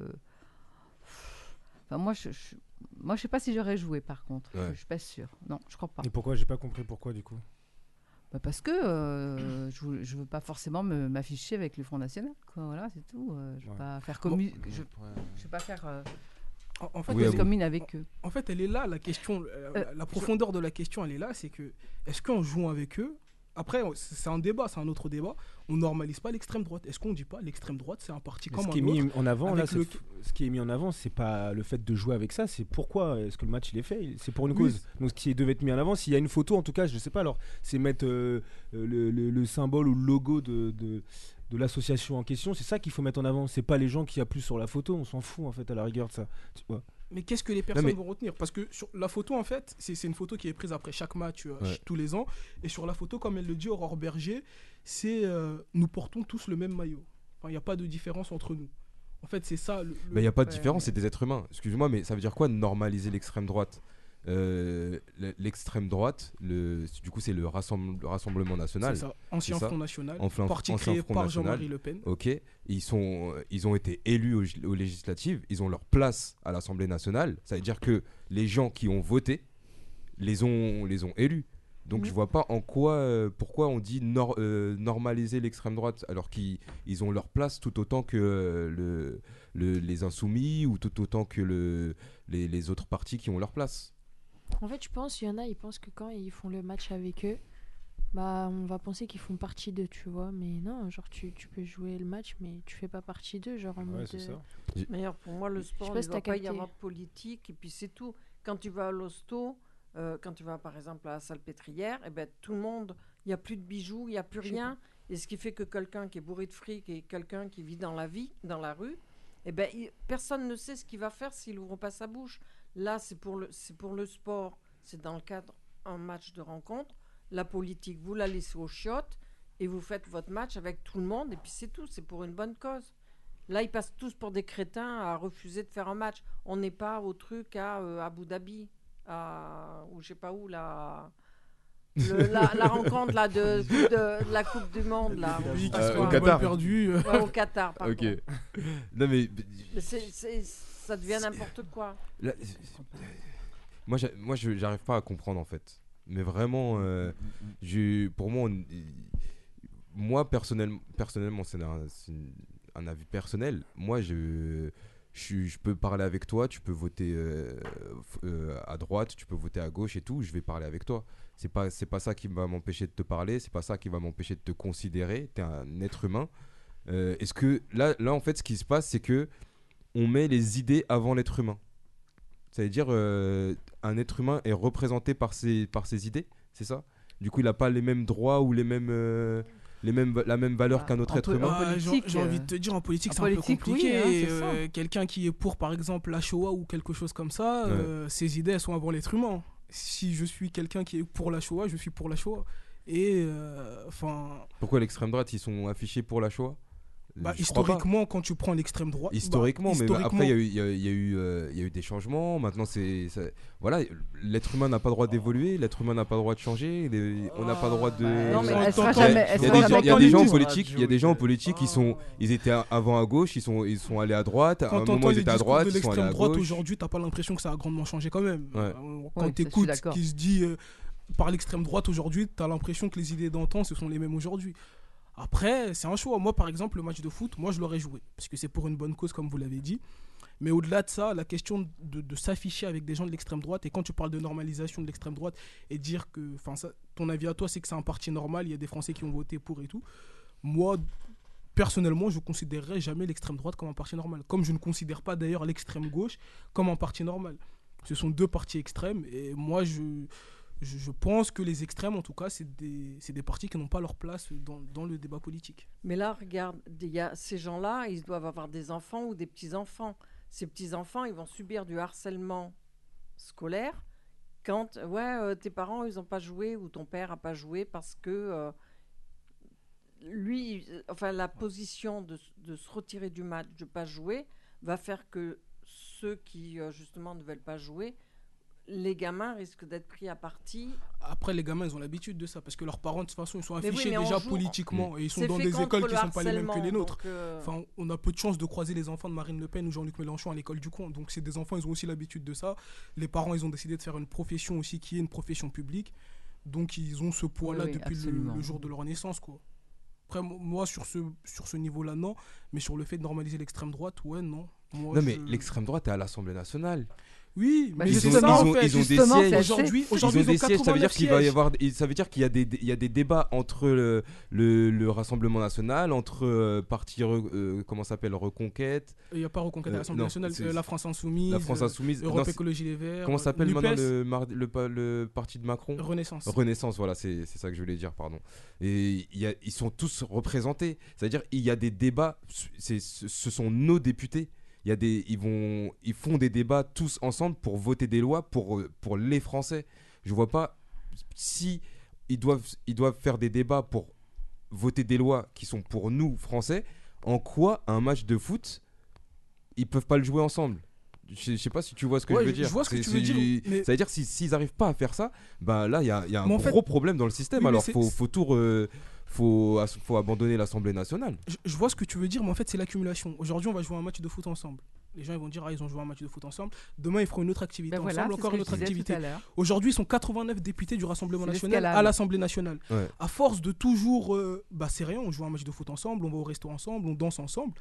Enfin, moi, je, je, moi, je sais pas si j'aurais joué par contre. Je- Ouais. Je, suis pas sûre. Non, je crois pas. Et pourquoi? J'ai pas compris pourquoi du coup. Bah, parce que euh, je, veux- je veux pas forcément me- m'afficher avec le Front National. Quoi. Voilà, c'est tout. Euh, je veux Ouais. pas faire commu- je, je veux pas faire euh, en, en fait, Oui, elle commune avec eux. en fait, elle est là la question, la, la profondeur de la question, elle est là, c'est que est-ce qu'en jouant avec eux, après c'est un débat, c'est un autre débat, on normalise pas l'extrême droite. Est-ce qu'on dit pas l'extrême droite c'est un parti Mais comme ce un qui est mis autre en avant là, le- ce qui est mis en avant, c'est pas le fait de jouer avec ça, c'est pourquoi est-ce que le match il est fait, c'est pour une Oui, cause. Donc ce qui devait être mis en avant, s'il y a une photo en tout cas, je sais pas alors, c'est mettre euh, euh, le, le- le symbole ou le logo de, de, de l'association en question, c'est ça qu'il faut mettre en avant. C'est pas les gens qui a plus sur la photo, on s'en fout en fait à la rigueur de ça. Tu vois? Mais qu'est-ce que les personnes mais- vont retenir? Parce que sur la photo, en fait, c'est une photo qui est prise après chaque match euh, Ouais. tous les ans. Et sur la photo, comme elle le dit Aurore Berger, c'est euh, nous portons tous le même maillot. Enfin, il n'y a pas de différence entre nous. En fait, c'est ça. le- le- Mais il n'y a pas de différence, c'est des êtres humains. Excuse-moi, mais ça veut dire quoi normaliser l'extrême droite? Euh, le- L'extrême droite, le, du coup, c'est le, rassemble- le Rassemblement National. Ça. Ancien ça. Front National, Enfin, parti ancien créé Front par National. Jean-Marie Le Pen. Ok, ils, sont, ils ont été élus aux, aux législatives, ils ont leur place à l'Assemblée nationale. Ça veut dire que les gens qui ont voté les ont, les ont élus. Donc Mhm. je vois pas en quoi, euh, pourquoi on dit nor- euh, normaliser l'extrême droite alors qu'ils ils ont leur place tout autant que euh, le, le- les insoumis ou tout autant que le, les, les autres partis qui ont leur place. En fait, je pense, il y en a, ils pensent que quand ils font le match avec eux, bah, on va penser qu'ils font partie d'eux, tu vois. Mais non, genre, tu, tu peux jouer le match, mais tu fais pas partie d'eux, genre en Ouais, mode. c'est euh, ça. D'ailleurs, pour moi, le sport, il ne doit pas y avoir de politique, et puis c'est tout. Quand tu vas à l'hosto, euh, quand tu vas par exemple à la salle pétrière, eh ben, tout le monde, il n'y a plus de bijoux, il n'y a plus rien. Et ce qui fait que quelqu'un qui est bourré de fric et quelqu'un qui vit dans la vie, dans la rue, eh ben, il- personne ne sait ce qu'il va faire s'il ouvre pas sa bouche. Là, c'est pour le, c'est pour le sport, c'est dans le cadre un match de rencontre. La politique, vous la laissez aux chiottes et vous faites votre match avec tout le monde et puis c'est tout, c'est pour une bonne cause. Là, ils passent tous pour des crétins à refuser de faire un match. On n'est pas au truc à euh, Abu Dhabi, à, ou je sais pas où, là. Le- la, la rencontre là, de, de- de la Coupe du Monde, là. Euh, au Qatar. perdu. Ouais, au Qatar, pardon. Ok. non mais Mais c'est- c'est- ça devient n'importe quoi. Là, moi, moi, j'arrive pas à comprendre en fait. Mais vraiment, euh, pour moi, on- moi personnellement, personnellement, c'est un, avis personnel. Moi, je, je, peux parler avec toi. Tu peux voter euh, euh, à droite, tu peux voter à gauche et tout. Je vais parler avec toi. C'est pas, c'est pas ça qui va m'empêcher de te parler. C'est pas ça qui va m'empêcher de te considérer. T'es un être humain. Est-ce que là, là, en fait, ce qui se passe, c'est que on met les idées avant l'être humain. Ça veut dire euh, un être humain est représenté par ses, par ses idées, c'est ça? Du coup, il n'a pas les mêmes droits ou les mêmes, euh, les mêmes, la même valeur Bah, qu'un autre être humain? en Ah, j'ai politique, j'ai envie euh, de te dire, en politique, c'est un peu oui, compliqué. hein, Euh, Quelqu'un qui est pour, par exemple, la Shoah ou quelque chose comme ça, Ouais. euh, ses idées, elles sont avant l'être humain. Si je suis quelqu'un qui est pour la Shoah, je suis pour la Shoah. Et, euh, enfin, Pourquoi l'extrême droite, ils sont affichés pour la Shoah? Bah, historiquement, quand tu prends l'extrême droite. bah, Historiquement, mais historiquement, après il y a eu- il y, a- il y a eu, euh, il y a eu des changements. Maintenant, c'est voilà, l'être humain n'a pas le droit d'évoluer, l'être humain n'a pas le droit de changer, les- on n'a pas le droit de. Non, mais elle sera jamais. Il y a des, jamais il y a des gens en candidate. politique, il y a des gens en politique qui sont, ils étaient avant à gauche, ils sont, ils sont allés à droite. À un moment ils étaient à droite, de ils sont allés l'extrême droite aujourd'hui, t'as pas l'impression que ça a grandement changé quand même. Ouais. Euh, Quand t'écoutes ce qui se dit euh, par l'extrême droite aujourd'hui, t'as l'impression que les idées d'antan, ce sont les mêmes aujourd'hui. Après, c'est un choix. Moi, par exemple, le match de foot, moi, je l'aurais joué. Parce que c'est pour une bonne cause, comme vous l'avez dit. Mais au-delà de ça, la question de, s'afficher avec des gens de l'extrême droite, et quand tu parles de normalisation de l'extrême droite, et dire que, ton avis à toi, c'est que c'est un parti normal, il y a des Français qui ont voté pour et tout. Moi, personnellement, je ne considérerais jamais l'extrême droite comme un parti normal. Comme je ne considère pas d'ailleurs l'extrême gauche comme un parti normal. Ce sont deux partis extrêmes, et moi, je, je, pense que les extrêmes, en tout cas, c'est des, des partis qui n'ont pas leur place dans, dans le débat politique. Mais là, regarde, y a ces gens-là, ils doivent avoir des enfants ou des petits-enfants. Ces petits-enfants, ils vont subir du harcèlement scolaire quand, ouais, euh, tes parents, ils n'ont pas joué ou ton père n'a pas joué parce que euh, lui, enfin, la position de, de se retirer du match, de ne pas jouer, va faire que ceux qui, euh, justement, ne veulent pas jouer, les gamins risquent d'être pris à partie. Après, les gamins, ils ont l'habitude de ça, parce que leurs parents, de toute façon, ils sont Mais oui, affichés déjà joue- politiquement, et ils sont dans des écoles qui ne sont pas les mêmes que les nôtres. euh, Enfin, on a peu de chance de croiser les enfants de Marine Le Pen ou Jean-Luc Mélenchon à l'école du coin. Donc, c'est des enfants, ils ont aussi l'habitude de ça. Les parents, ils ont décidé de faire une profession aussi qui est une profession publique. Donc, ils ont ce poids-là Oui, depuis le, jour de leur naissance, quoi. Après, mo- moi, sur ce, sur ce niveau-là, non. Mais sur le fait de normaliser l'extrême droite, ouais, non. Moi, Non mais l'extrême droite est à l'Assemblée nationale. Oui, Bah, mais Ils ont, ça, ils en ont- fait. ils ont des sièges. Aujourd'hui, Ils ont des sièges, ça veut dire 89 qu'il va y avoir, ça veut dire qu'il y a des, il y a des débats entre le, le, le Rassemblement National, entre euh, parti, euh, comment ça s'appelle, Reconquête, Il n'y a pas Reconquête à Euh, l'Assemblée nationale. c'est- euh, la France Insoumise. la France euh, Insoumise. Europe Non, Écologie Les Verts. comment s'appelle Nupes, maintenant le, mar- le, pa- le parti de Macron Renaissance. Renaissance, voilà, c'est ça que je voulais dire, pardon. Et il y a- ils sont tous représentés. C'est-à-dire, il y a des débats, ce sont nos députés. Y a des, ils, vont, ils font des débats tous ensemble pour voter des lois pour, pour les Français. Je vois pas si ils doivent, ils doivent faire des débats pour voter des lois qui sont pour nous, Français. En quoi un match de foot, ils peuvent pas le jouer ensemble? Je, je sais pas si tu vois ce que Ouais, je veux dire. je vois ce que tu veux dire, mais- Ça veut dire si- s'ils arrivent pas à faire ça, bah là il y a, y a un gros fait- problème dans le système. Oui, Alors faut, faut tout, re- faut, faut abandonner l'Assemblée nationale. Je, je vois ce que tu veux dire, mais en fait, c'est l'accumulation. Aujourd'hui, on va jouer un match de foot ensemble. Les gens ils vont dire, ah, ils ont joué un match de foot ensemble. Demain, ils feront une autre activité Ben voilà, ensemble, ce encore une autre activité. Aujourd'hui, ils sont 89 députés du Rassemblement national à l'Assemblée nationale. Ouais. À force de toujours, euh, bah c'est rien, on joue un match de foot ensemble, on va au resto ensemble, on danse ensemble.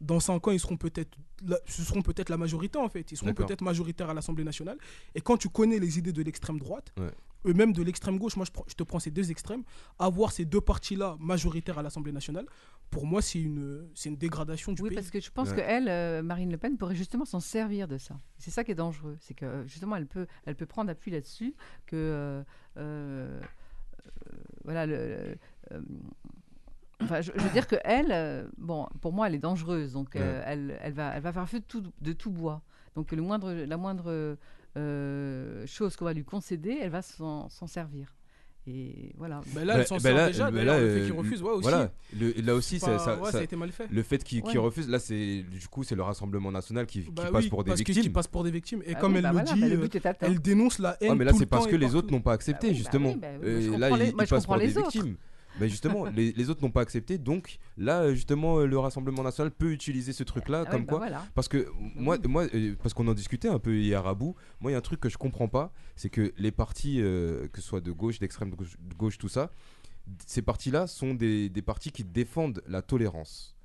Dans 5 ans, ils seront peut-être, la- ce seront peut-être la majorité en fait. Ils seront D'accord. peut-être majoritaires à l'Assemblée nationale. Et quand tu connais les idées de l'extrême droite, Ouais. eux-mêmes de l'extrême gauche, moi je, prends- je te prends ces deux extrêmes, avoir ces deux partis-là majoritaires à l'Assemblée nationale, pour moi c'est une, c'est une dégradation du Oui, pays. parce que je pense Ouais. que elle, euh, Marine Le Pen, pourrait justement s'en servir de ça. C'est ça qui est dangereux, c'est que euh, justement elle peut, elle peut prendre appui là-dessus, que euh, euh, euh, voilà le. le- euh, Enfin, je, je veux dire que elle, euh, bon, pour moi, elle est dangereuse, donc euh, elle, elle va, elle va faire feu de tout, de tout bois. Donc le moindre, la moindre euh, chose qu'on va lui concéder, elle va s'en servir. Et voilà. Ben là, elle s'en sort déjà, d'ailleurs, le fait qu'il refuse, ouais, aussi. Voilà, le- là aussi, pas- ça- ouais, ça- ça a été mal fait. Le fait qu'il Ouais. refuse, là, c'est du coup, c'est le Rassemblement national qui, qui Bah passe oui, pour des parce victimes. qui passe pour des victimes. Et Ah comme oui, elle bah le voilà, dit, bah le euh, but est atteint. elle dénonce la haine. Ouais, mais là, c'est parce que les autres n'ont pas accepté, Bah oui, bah justement. bah Euh, là, les- ils, passent pour des victimes. Mais justement, les, les autres n'ont pas accepté, donc là, justement, euh, le Rassemblement national peut utiliser ce truc-là, Ah oui, comme bah quoi. voilà. Parce que moi, moi euh, parce qu'on en discutait un peu hier à bout, moi, il y a un truc que je comprends pas, c'est que les partis, euh, que ce soit de gauche, d'extrême gauche, de gauche, tout ça, ces partis-là sont des, des partis qui défendent la tolérance.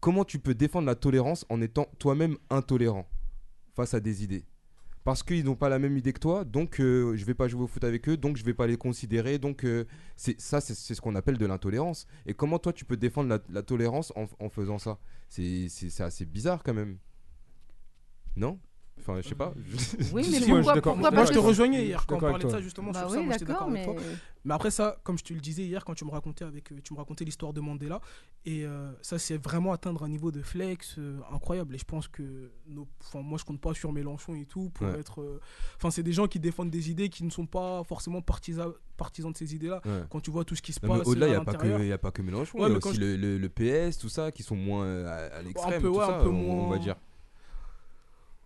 Comment tu peux défendre la tolérance en étant toi-même intolérant face à des idées? Parce qu'ils n'ont pas la même idée que toi, donc euh, je vais pas jouer au foot avec eux, donc je vais pas les considérer, donc euh, c'est ça c'est ce qu'on appelle de l'intolérance. Et comment toi tu peux défendre la, tolérance en, en faisant ça? C'est assez bizarre quand même, non? Enfin, je sais pas. Oui, mais si, moi, je suis pourquoi, d'accord. pourquoi Moi, je te rejoignais hier quand on parlait de ça, justement. Bah sur ça, oui, moi, j'étais d'accord, d'accord avec mais toi. Mais après ça, comme je te le disais hier quand tu me racontais avec, euh, tu me racontais l'histoire de Mandela, et euh, ça c'est vraiment atteindre un niveau de flex euh, incroyable. Et je pense que, nos, enfin moi je compte pas sur Mélenchon et tout pour Ouais. être, euh, enfin c'est des gens qui défendent des idées qui ne sont pas forcément partisans, partisans de ces idées-là. Ouais. Quand tu vois tout ce qui se Non, passe au-delà, il n'y a, pas que- y a pas que Mélenchon, il Ouais, y a mais quand aussi je- le, le- le PS, tout ça, qui sont moins à, à l'extrême, peu, tout ouais, ça, un peu on, on va dire.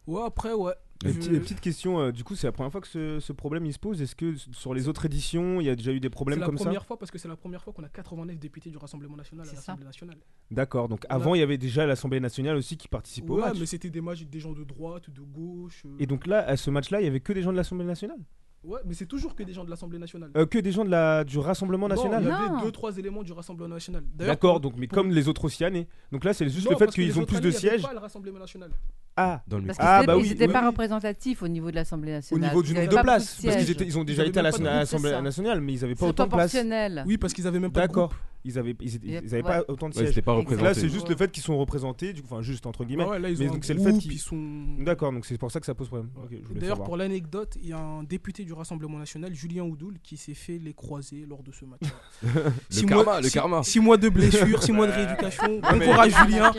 Ouais après ouais. Et Je- petit- et petite question, euh, du coup, c'est la première fois que ce, ce problème il se pose. Est-ce que sur les autres éditions, il y a déjà eu des C'est problèmes la comme ça première fois parce que c'est la première fois qu'on a 89 députés du Rassemblement national à C'est l'Assemblée nationale. D'accord, donc On a- avant, il y avait déjà l'Assemblée nationale aussi qui participait au Ouais, match. mais c'était des matchs des gens de droite, de gauche. euh, Et donc là, à ce match-là, il y avait que des gens de l'Assemblée nationale? Ouais, mais c'est toujours que des gens de l'Assemblée nationale. Euh, Que des gens de la, du Rassemblement Non, national il y avait Non. deux, trois éléments du Rassemblement national. D'ailleurs, D'accord, donc mais pour- comme les autres Océanais. Donc là, c'est juste Non, le fait qu'ils ont plus années, de sièges. pas le Rassemblement national. Ah, Dans le Parce Ah, étaient- bah oui, ils n'étaient oui, pas oui. représentatifs au niveau de l'Assemblée au nationale. niveau du nombre de places. Parce qu'ils ils ont déjà été à l'Assemblée nationale, mais ils n'avaient pas autant de places. Oui, parce qu'ils avaient même pas D'accord. Ils avaient, ils, étaient- Yep, ils avaient ouais. pas autant de sièges. pas là, c'est juste le fait qu'ils sont représentés, du coup, enfin juste entre guillemets. Ouais, là, ils Mais ont donc, c'est le fait qu'ils- ils sont... D'accord, donc c'est pour ça que ça pose problème. D'ailleurs, pour l'anecdote, il y a un député du Rassemblement national, Julien Oudoul, qui s'est fait les croiser lors de ce match. Le karma, le karma. 6 mois de blessure, 6 mois de rééducation. Bon courage, Julien.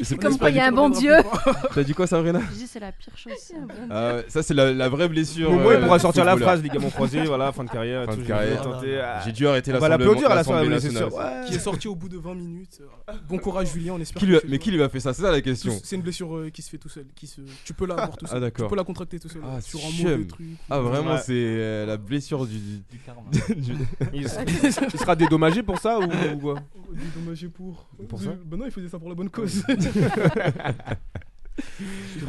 C'est Comme quoi il y a un bon Dieu. T'as dit quoi, Sabrina? Je dis c'est la pire chose. ça. Ah Ça, c'est la, vraie blessure. Au moins, euh, il pourra du sortir la phrase ligament croisé, voilà, fin de carrière. Fin tout, de j'ai. J'ai dû arrêter la nationale. Qui est sorti au bout de 20 minutes. Bon courage, Julien. On espère Qui que lui a- c'est Mais qui lui a fait ça C'est ça la question. C'est une blessure euh, qui se fait tout seul. Qui se... Tu peux la avoir tout Ah, seul. tu d'accord. peux la contracter tout seul. Ah, sur un chum. mauvais truc. Ah, vraiment, Ouais. c'est euh, la blessure du. Du karma. du- Il, sera- il sera dédommagé pour ça ou, ou quoi Oh, Dédommagé pour. Pour ça Bah non, il faisait ça pour la bonne cause.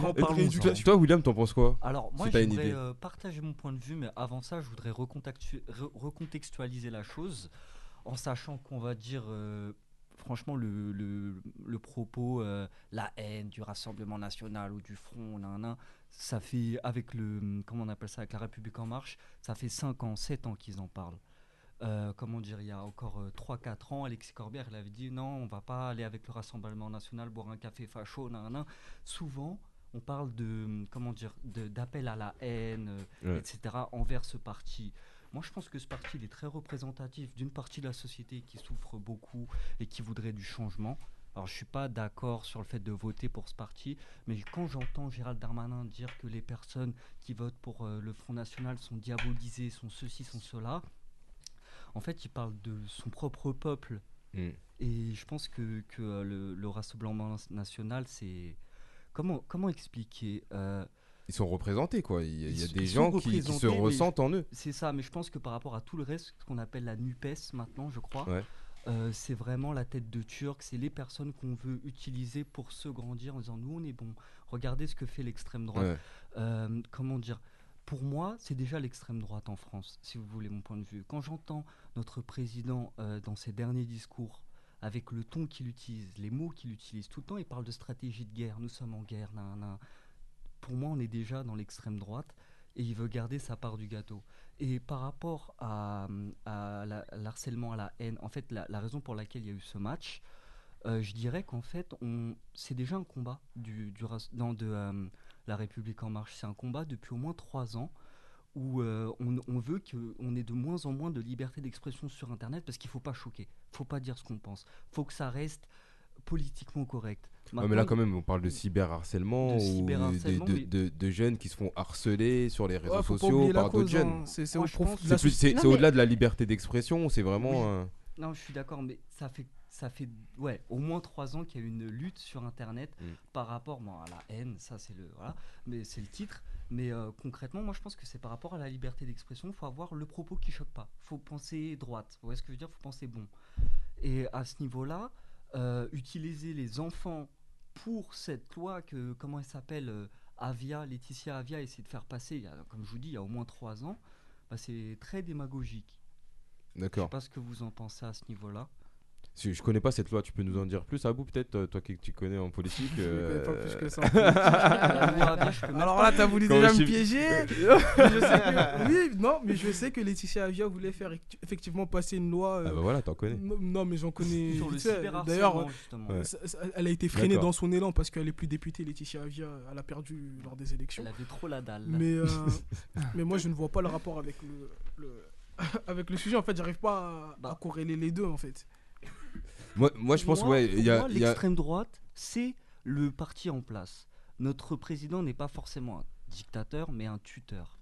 En Et- parlons-en. toi, toi, William, t'en penses quoi Alors moi Si t'as une j'aimerais idée. euh, partager mon point de vue, mais avant ça je voudrais recontactu- re- recontextualiser la chose en sachant qu'on va dire euh, franchement le, le, le propos, euh, la haine du Rassemblement National ou du Front, nan, nan, ça fait avec le, comment on appelle ça, avec la République En Marche, ça fait 5 ans, 7 ans qu'ils en parlent. Euh, comment dire, il y a encore 3-4 ans, Alexis Corbière il avait dit non, on va pas aller avec le Rassemblement National boire un café facho, nan, nan. Souvent, on parle de comment dire d'appel à la haine, Ouais. etc. envers ce parti. Moi, je pense que ce parti il est très représentatif d'une partie de la société qui souffre beaucoup et qui voudrait du changement. Alors, je suis pas d'accord sur le fait de voter pour ce parti, mais quand j'entends Gérald Darmanin dire que les personnes qui votent pour euh, le Front National sont diabolisées, sont ceci, sont cela, en fait, il parle de son propre peuple. Mm. Et je pense que, que, euh, le, le Rassemblement national, c'est. Comment, comment expliquer euh, Ils sont représentés, quoi. Il y a, il y a Ils- des gens qui, qui se ressentent en eux. C'est ça, mais je pense que par rapport à tout le reste, ce qu'on appelle la NUPES maintenant, je crois, Ouais. euh, c'est vraiment la tête de Turc, c'est les personnes qu'on veut utiliser pour se grandir en disant nous on est bon, regardez ce que fait l'extrême droite. Ouais. Euh, comment dire? Pour moi, c'est déjà l'extrême droite en France, si vous voulez mon point de vue. Quand j'entends notre président euh, dans ses derniers discours, avec le ton qu'il utilise, les mots qu'il utilise, tout le temps il parle de stratégie de guerre, nous sommes en guerre, nan, nan. Pour moi on est déjà dans l'extrême droite et il veut garder sa part du gâteau. Et par rapport à, l'harcèlement, à la haine, en fait la, raison pour laquelle il y a eu ce match, euh, je dirais qu'en fait c'est déjà un combat du, dans de, euh, la République en marche. C'est un combat depuis au moins trois ans où euh, on, on veut qu'on ait de moins en moins de liberté d'expression sur Internet parce qu'il ne faut pas choquer, il faut pas dire ce qu'on pense, faut que ça reste politiquement correct. Ouais, mais là, quand même, on parle de cyberharcèlement De ou de, mais- de- de jeunes qui se font harceler sur les réseaux Ouais, sociaux par d'autres cause, jeunes. hein. C'est au-delà de la liberté d'expression, c'est vraiment. Oui. euh, Non, je suis d'accord, mais ça fait, ça fait ouais, au moins trois ans qu'il y a une lutte sur Internet Mm. par rapport bon, à la haine, ça c'est le, voilà, mais c'est le titre. Mais euh, concrètement, moi je pense que c'est par rapport à la liberté d'expression, il faut avoir le propos qui choque pas. Il faut penser droite, vous voyez ce que je veux dire? Il faut penser bon. Et à ce niveau-là, euh, utiliser les enfants pour cette loi que, comment elle s'appelle euh, Avia, Laetitia Avia a essayé de faire passer, il y a, comme je vous dis, il y a au moins trois ans, bah, c'est très démagogique. Je sais D'accord. pas ce que vous en pensez à ce niveau-là. Je je connais pas cette loi, tu peux nous en dire plus, Abou, peut-être, toi, toi qui tu connais en politique Je euh, pas plus que ça. Alors là, t'as voulu Comment déjà je me suis- piéger. Je sais que- Oui, non, mais je sais que Laetitia Avia voulait faire ect- effectivement passer une loi. euh, Ah bah voilà, t'en connais. non, mais j'en connais. D'ailleurs. Ouais. elle a été freinée dans son élan parce qu'elle est plus députée. Laetitia Avia, elle a perdu lors des élections. Elle avait trop la dalle. Mais, euh, mais moi, je ne vois pas le rapport avec le, le- avec le sujet. En fait, j'arrive pas à, Bah. à corréler les deux, en fait. Moi, moi je pense, Moi, ouais, y a. l'extrême droite, c'est le parti en place. Notre président n'est pas forcément un dictateur, mais un tuteur.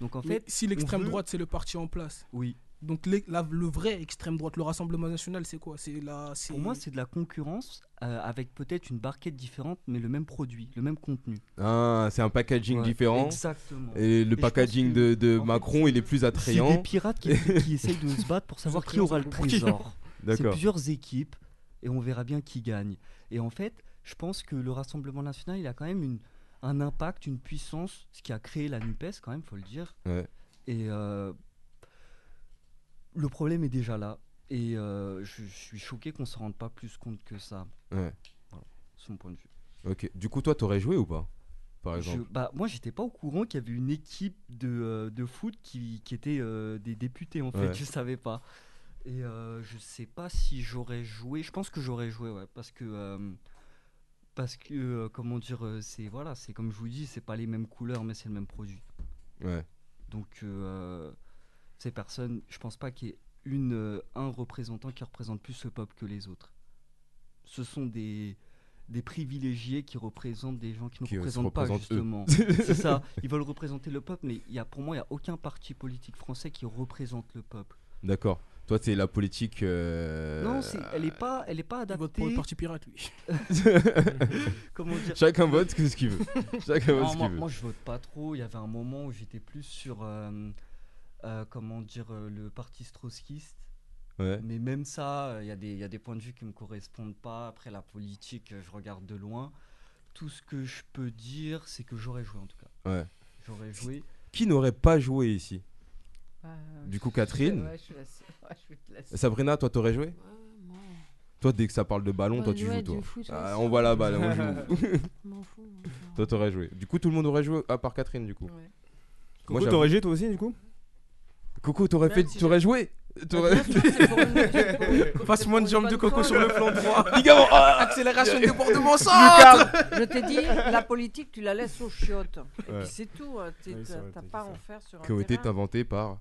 Donc en Mais fait, si l'extrême veut- droite, c'est le parti en place. oui. Donc les- la- le vrai extrême droite, le Rassemblement national, c'est quoi? C'est la. c'est- Pour moi, c'est de la concurrence euh, avec peut-être une barquette différente, mais le même produit, le même contenu. Ah, c'est un packaging Ouais, différent. Exactement. Et le packaging de, de en fait, Macron, il est plus C'est attrayant. des pirates qui, qui essayent de se battre pour savoir qui aura le c'est trésor. C'est plusieurs équipes et on verra bien qui gagne. Et en fait, je pense que le Rassemblement national, il a quand même une, un impact, une puissance, ce qui a créé la NUPES, quand même, faut le dire. Ouais. Et euh, le problème est déjà là. Et euh, je, je suis choqué qu'on ne se rende pas plus compte que ça, Ouais. c'est mon point de vue. Ok. Du coup, toi, t'aurais joué ou pas Par Je- exemple? bah, moi, j'étais pas au courant qu'il y avait une équipe de, euh, de foot qui, qui était des députés, en fait. Ouais. Je savais pas. Et euh, je sais pas si j'aurais joué. Je pense que j'aurais joué, ouais. Parce que. euh, parce que, euh, comment dire, euh, c'est voilà, c'est comme je vous dis, c'est pas les mêmes couleurs, mais c'est le même produit. Ouais. Donc, euh, ces personnes, je pense pas qu'il y ait une, euh, un représentant qui représente plus le peuple que les autres. Ce sont des, des privilégiés qui représentent des gens qui ne Qui, euh, se représentent pas, représentent eux. justement. C'est ça, ils veulent représenter le peuple, mais il y a, pour moi, il n'y a aucun parti politique français qui représente le peuple. D'accord. Toi, c'est la politique. euh, Non, c'est- elle n'est pas, elle est pas Il vote adaptée. pour le parti pirate, lui. Comment dire Chacun vote ce qu'il veut. Chacun vote Non, ce moi, qu'il veut. moi, je vote pas trop. Il y avait un moment où j'étais plus sur, euh, euh, comment dire, euh, le parti trotskiste. Ouais. Mais même ça, euh, il y, a des- il y a des points de vue qui me correspondent pas. Après, la politique, euh, je regarde de loin. Tout ce que je peux dire, c'est que j'aurais joué en tout cas. Ouais. J'aurais joué. Qui n'aurait pas joué ici? Du coup, Catherine ouais, je suis la seule- ouais, je vais te laisser. Sabrina, toi, t'aurais joué Ouais, moi, Toi, dès que ça parle de ballon, Ouais, toi, tu ouais, joues, toi. Ah, ça on voit la balle, on joue. je m'en fous. moi, ça. toi, t'aurais joué. Du coup, tout le monde aurait joué, à part Catherine, du coup. Ouais. Moi, Coco, j'avoue- t'aurais joué toi aussi du coup Coco, t'aurais Même fait, si t'aurais joué T'aurais- Passement de jambe de coco sur le flanc droit. Ligament Accélération de débordement centre. Je t'ai dit, la politique, tu la laisses aux chiottes. Et Ouais. puis c'est tout. hein, t'as pas à en faire sur un Qui ont été inventés par.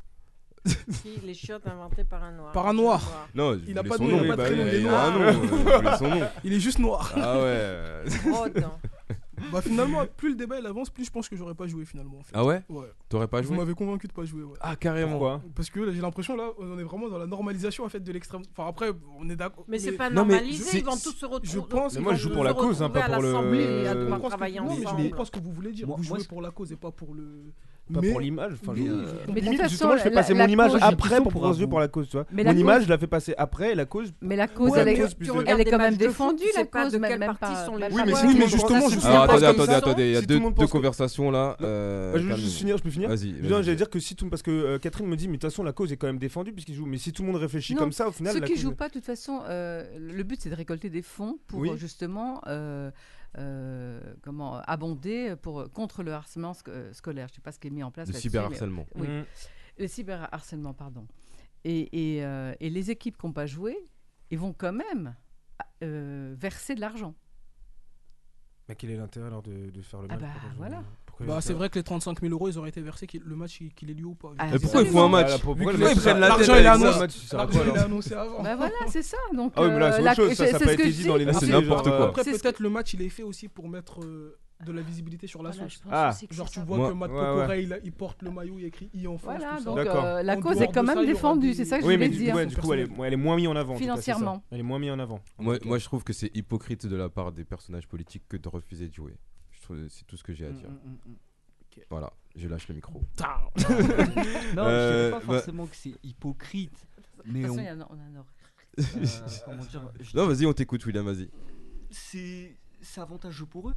Qui, les chiottes inventées par un noir. Par un noir. Non, je Il a pas de son nom, nom. il a pas de bah, nom. Il est juste noir. Ah ouais. Bah finalement, plus le débat il avance, plus je pense que j'aurais pas joué finalement. en fait. Ah ouais? Ouais. T'aurais pas Vous joué? m'avez convaincu de pas jouer. Ouais. Ah, carrément. Pourquoi? Parce que là, j'ai l'impression là, on est vraiment dans la normalisation en fait de l'extrême. Enfin après, on est d'accord. Mais c'est pas normalisé, ils vont tous se retrouver. je pense Mais moi, je joue pour la cause, hein, pas pour le- Je comprends ce que- travailler non, mais je ensemble. comprends ce que vous voulez dire. Vous jouez pour la cause et pas pour le. Pas mais pour l'image. Enfin, Mais, je- euh, je Mais de toute façon, Justement, je fais passer la mon image cause- après pour jouer vous. pour la cause, tu vois. Mais Mon image, je la fais passer après, et la cause. Mais la cause, Ouais, elle, mais est, plus elle est quand même défendue, la cause, de même quel même parti pas. sont les Oui, mais le monde justement, pense attendez, il y a deux, conversations là. euh, je juste calmez-vous. finir, je peux finir Vas-y. Je. J'allais dire que si tout parce que euh, Catherine me dit mais de toute façon la cause est quand même défendue puisqu'il joue mais si tout le monde réfléchit comme ça au final Ceux qui jouent pas, de toute façon, le but c'est de récolter des fonds pour Oui. justement comment abonder pour contre le harcèlement sc- euh, scolaire. Je sais pas ce qui est mis en place. Le cyberharcèlement. mais- Oui, Mm. le cyberharcèlement, pardon. Et, et, euh, et les équipes qui n'ont pas joué, ils vont quand même euh, verser de l'argent. Mais quel est l'intérêt alors de, de faire le Ah mal bah, voilà. Bah il- c'est vrai que les 35 000 euros ils auraient été versés qu'il- le match qu'il ait lieu ou pas. Ah, Et pourquoi il faut un match Voilà, pourquoi Vu que mec là, prenne la l'argent, tête il avec est ça, annoncé. match, ça sert à L'argent quoi, il est alors annoncé avant. Bah voilà, c'est ça. Donc, Ah oui, mais là, c'est la- autre chose, ça, c'est- ça a c'est pas ce que été je dit dis. dans les Ah, c'est n'importe genre, quoi. euh, Après C'est ce peut-être le match il est fait aussi pour mettre euh, de la visibilité sur la Voilà, sauce. je pense Ah. aussi que Genre c'est tu ça. vois Moi- que Matt Ouais, ouais. Il, il porte le maillot, il écrit I en France. Voilà, tout ça. donc D'accord. euh, la En cause dehors est quand de même ça, il y aura défendue, des- c'est ça que je Oui, voulais mais du, dire. ouais, du coup, elle est, ouais, elle est moins mise en avant. en tout cas, c'est ça. Financièrement. Elle est moins mise en avant. Moi, moi, je trouve que c'est hypocrite de la part des personnages politiques que de refuser de jouer. C'est tout ce que j'ai à dire. Mm, mm, mm. Voilà, je lâche le micro. Non, Euh, je dirais pas bah- forcément que c'est hypocrite, De mais toute on, façon, a- euh, comment dire, je Non, vas-y, on t'écoute, William, vas-y. c'est avantageux pour eux.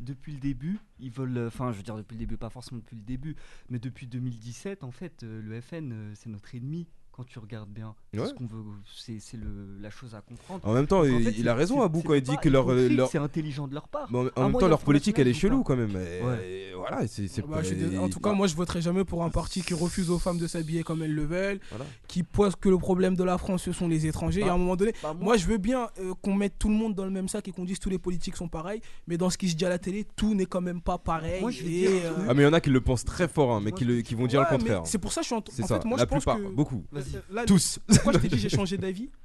Depuis le début, ils veulent, euh, enfin, je veux dire depuis le début, pas forcément depuis le début, mais depuis 2017, en fait, euh, le FN, euh, c'est notre ennemi. Quand tu regardes bien. Ouais. Ce qu'on veut, c'est c'est le- la chose à comprendre. En même temps, En il, fait, il c'est- a raison Abou c'est quand il dit que leur, hypocrite, leur... c'est intelligent de leur part. Mais en, en Ah, même moi, temps, leur politique, elle est chelou quand même. Et- Ouais. et voilà, c'est c'est Bah, pas- je en tout cas, moi, je voterai jamais pour un parti qui refuse aux femmes de s'habiller comme elles le veulent, Voilà. qui pose que le problème de la France, ce sont les étrangers. Bah, et à un moment donné, bah, moi, je veux bien euh, qu'on mette tout le monde dans le même sac et qu'on dise tous les politiques sont pareils, mais dans ce qui se dit à la télé, tout n'est quand même pas pareil. Moi, et, euh. Ah mais il y en a qui le pensent très fort, hein, mais qui, le- qui vont dire le contraire. C'est pour ça que je suis en, C'est en ça, fait, moi, la je pense que beaucoup. Euh, là, Tous. Pourquoi je t'ai dit j'ai changé d'avis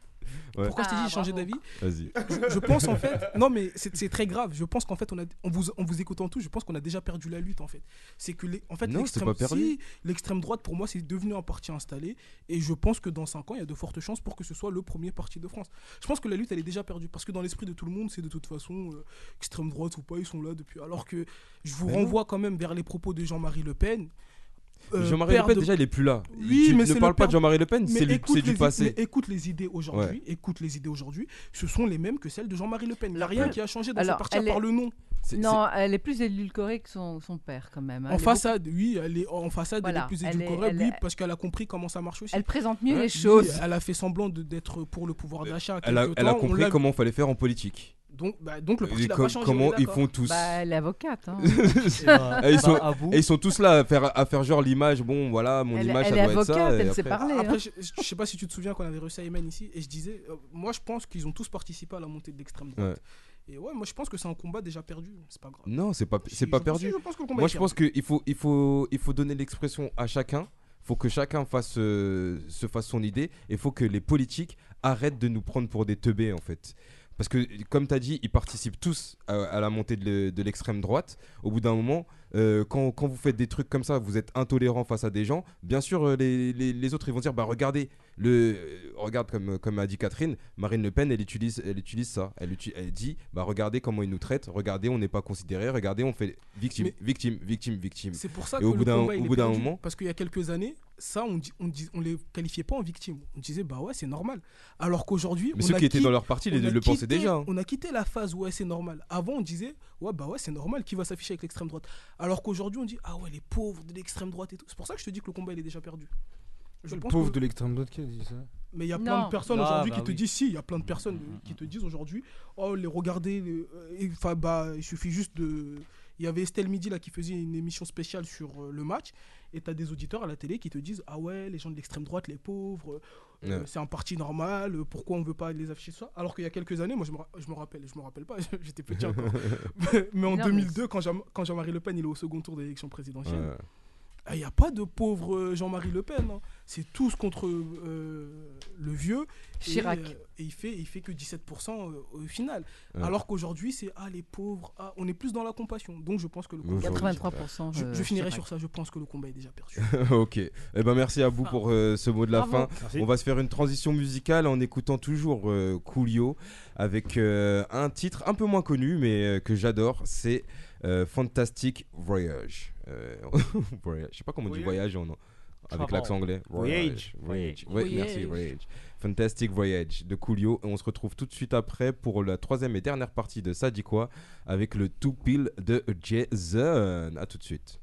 Ouais. Pourquoi je t'ai dit Ah, j'ai changé bravo. d'avis Vas-y. je, je pense en fait, non mais c'est c'est très grave. Je pense qu'en fait, on a, vous, en vous écoutant tous, je pense qu'on a déjà perdu la lutte en fait. C'est que les, en fait, Non, c'est l'extrême- pas perdu. si, l'extrême droite pour moi c'est devenu un parti installé et je pense que dans 5 ans il y a de fortes chances pour que ce soit le premier parti de France. Je pense que la lutte elle est déjà perdue parce que dans l'esprit de tout le monde c'est de toute façon euh, extrême droite ou pas ils sont là depuis. Alors que je vous Mais non. renvoie quand même vers les propos de Jean-Marie Le Pen. Euh, Jean-Marie Le Pen, de- déjà, il est plus là. Oui, tu mais ne c'est le parles pas de Jean-Marie Le Pen, c'est lui- écoute c'est du passé. mais écoute les idées aujourd'hui, écoute les idées aujourd'hui, ce sont les mêmes que celles de Jean-Marie Le Pen. Il n'y a rien qui a changé dans Alors, ce parti à elle part est- le nom. C'est- Non, elle est plus édulcorée que son, son père quand même. hein. En Elle façade, oui, elle est en façade, elle est plus elle est- édulcorée, elle oui, parce qu'elle a compris comment ça marche aussi. Elle présente mieux Ouais. les choses. Oui, elle a fait semblant de- d'être pour le pouvoir d'achat. Elle a, compris comment il fallait faire en politique. Donc, bah, donc le parti n'a com- pas changé. comment ils font tous. Bah, elle est avocate. hein. bah, Et ils, bah, sont, Abou, et ils sont tous là à faire, à faire genre l'image. Bon, voilà, mon elle image, elle ça est doit être ça. avocate, elle sait après- parler. Après, hein. je, je sais pas si tu te souviens qu'on avait reçu Ayman ici, et je disais, euh, moi je pense qu'ils ont tous participé à la montée de l'extrême droite. Et ouais, moi je pense que c'est un combat déjà perdu, c'est pas grave. Non, c'est pas, c'est pas je- perdu. je pense que le combat Moi, je pense qu'il faut, il faut, il faut donner l'expression à chacun. faut que chacun fasse, euh, se fasse son idée. Et il faut que les politiques arrêtent de nous prendre pour des teubés, en fait. Parce que, comme tu as dit, ils participent tous à, la montée de le- de l'extrême droite. Au bout d'un moment, euh, quand, quand vous faites des trucs comme ça, vous êtes intolérant face à des gens. Bien sûr, euh, les autres, ils vont dire bah, regardez, le, euh, regarde comme, comme a dit Catherine, Marine Le Pen, elle utilise, elle utilise ça. Elle, dit bah, regardez comment ils nous traitent, regardez, on n'est pas considéré, regardez, on fait victime, Mais- victime, victime, victime. C'est pour ça Et que au bout d'un- moment- parce qu'il y a quelques années, ça, on, dit, on, dit, on les qualifiait pas en victimes. On disait, bah ouais, c'est normal. Alors qu'aujourd'hui, Mais on ceux a qui étaient dans leur parti on le, pensaient déjà. hein. On a quitté la phase ouais c'est normal. Avant on disait ouais bah ouais c'est normal qui va s'afficher avec l'extrême droite? Alors qu'aujourd'hui on dit ah ouais les pauvres de l'extrême droite et tout. C'est pour ça que je te dis que le combat il est déjà perdu. Je Le pense pauvre que- de l'extrême droite qui a dit ça. Mais il y a plein de personnes Ah, aujourd'hui bah qui te disent si, il y a plein de personnes euh, qui te disent aujourd'hui oh les regardez les- euh, bah il suffit juste de il y avait Estelle Midi là qui faisait une émission spéciale sur euh, le match et tu as des auditeurs à la télé qui te disent ah ouais les gens de l'extrême droite les pauvres euh, Ouais. c'est un parti normal euh, pourquoi on veut pas les afficher ça? Alors qu'il y a quelques années moi je me, ra- je me rappelle je me rappelle pas j'étais petit encore mais, mais en Non, mais 2002 quand Jean- quand Jean-Marie Le Pen il est au second tour de l'élection présidentielle Ouais. Il n'y a pas de pauvre euh, Jean-Marie Le Pen. hein. C'est tous contre euh, le vieux. Et, Chirac. euh, Et, il, fait, il fait que 17% euh, au final. Ouais. Alors qu'aujourd'hui, c'est ah, les pauvres. ah, on est plus dans la compassion. Donc je pense que le combat. aujourd'hui, 83%. Je, je finirai Chirac. sur ça. Je pense que le combat est déjà perdu. ok. Eh ben merci à vous pour euh, ce mot de la Bravo. fin. Merci. On va se faire une transition musicale en écoutant toujours euh, Coolio avec euh, un titre un peu moins connu mais euh, que j'adore, c'est Fantastic Voyage. Euh, voyage. Je sais pas comment on dit voyage en, avec l'accent anglais. Voyage. Voyage. Ouais, merci, Voyage. Voyage. Fantastic Voyage de Coolio. Et on se retrouve tout de suite après pour la troisième et dernière partie de Ça dit quoi avec le tout pile de Jason. A tout de suite.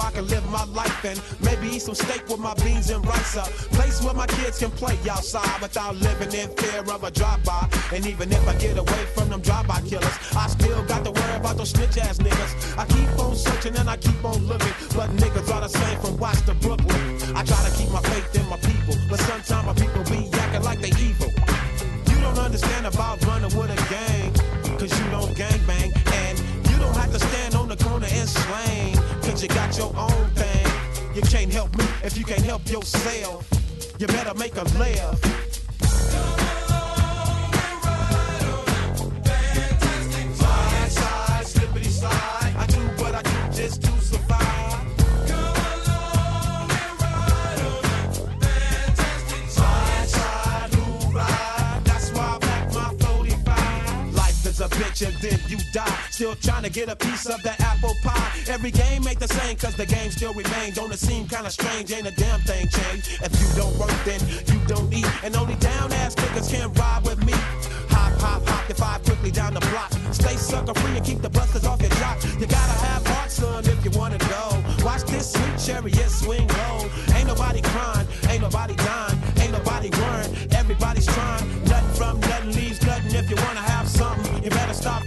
I can live my life and maybe eat some steak with my beans and rice. A place where my kids can play outside without living in fear of a drive-by. And even if I get away from them drive-by killers, I still got to worry about those snitch ass niggas. I keep on searching and I keep on looking, but niggas are the same from Watts to Brooklyn. I try to keep my faith in my people, but sometimes my people be acting like they evil. You don't understand about running with a gang, cause you don't gang bang. And you don't have to stand on the corner and slang, cause you got your own thing. You can't help me if you can't help yourself. You better make a laugh. You die. Still trying to get a piece of that apple pie. Every game ain't the same cause the game still remains. Don't it seem kinda strange? Ain't a damn thing changed. If you don't work, then you don't eat. And only down ass niggas can ride with me. Hop, hop, hop, the five quickly down the block. Stay sucker free and keep the busters off your jock. You gotta have heart, son, if you wanna go. Watch this sweet chariot swing low. Ain't nobody crying, ain't nobody dying, ain't nobody worrying. Everybody's trying. Nothing from nothing leaves nothing. If you wanna have something, you better stop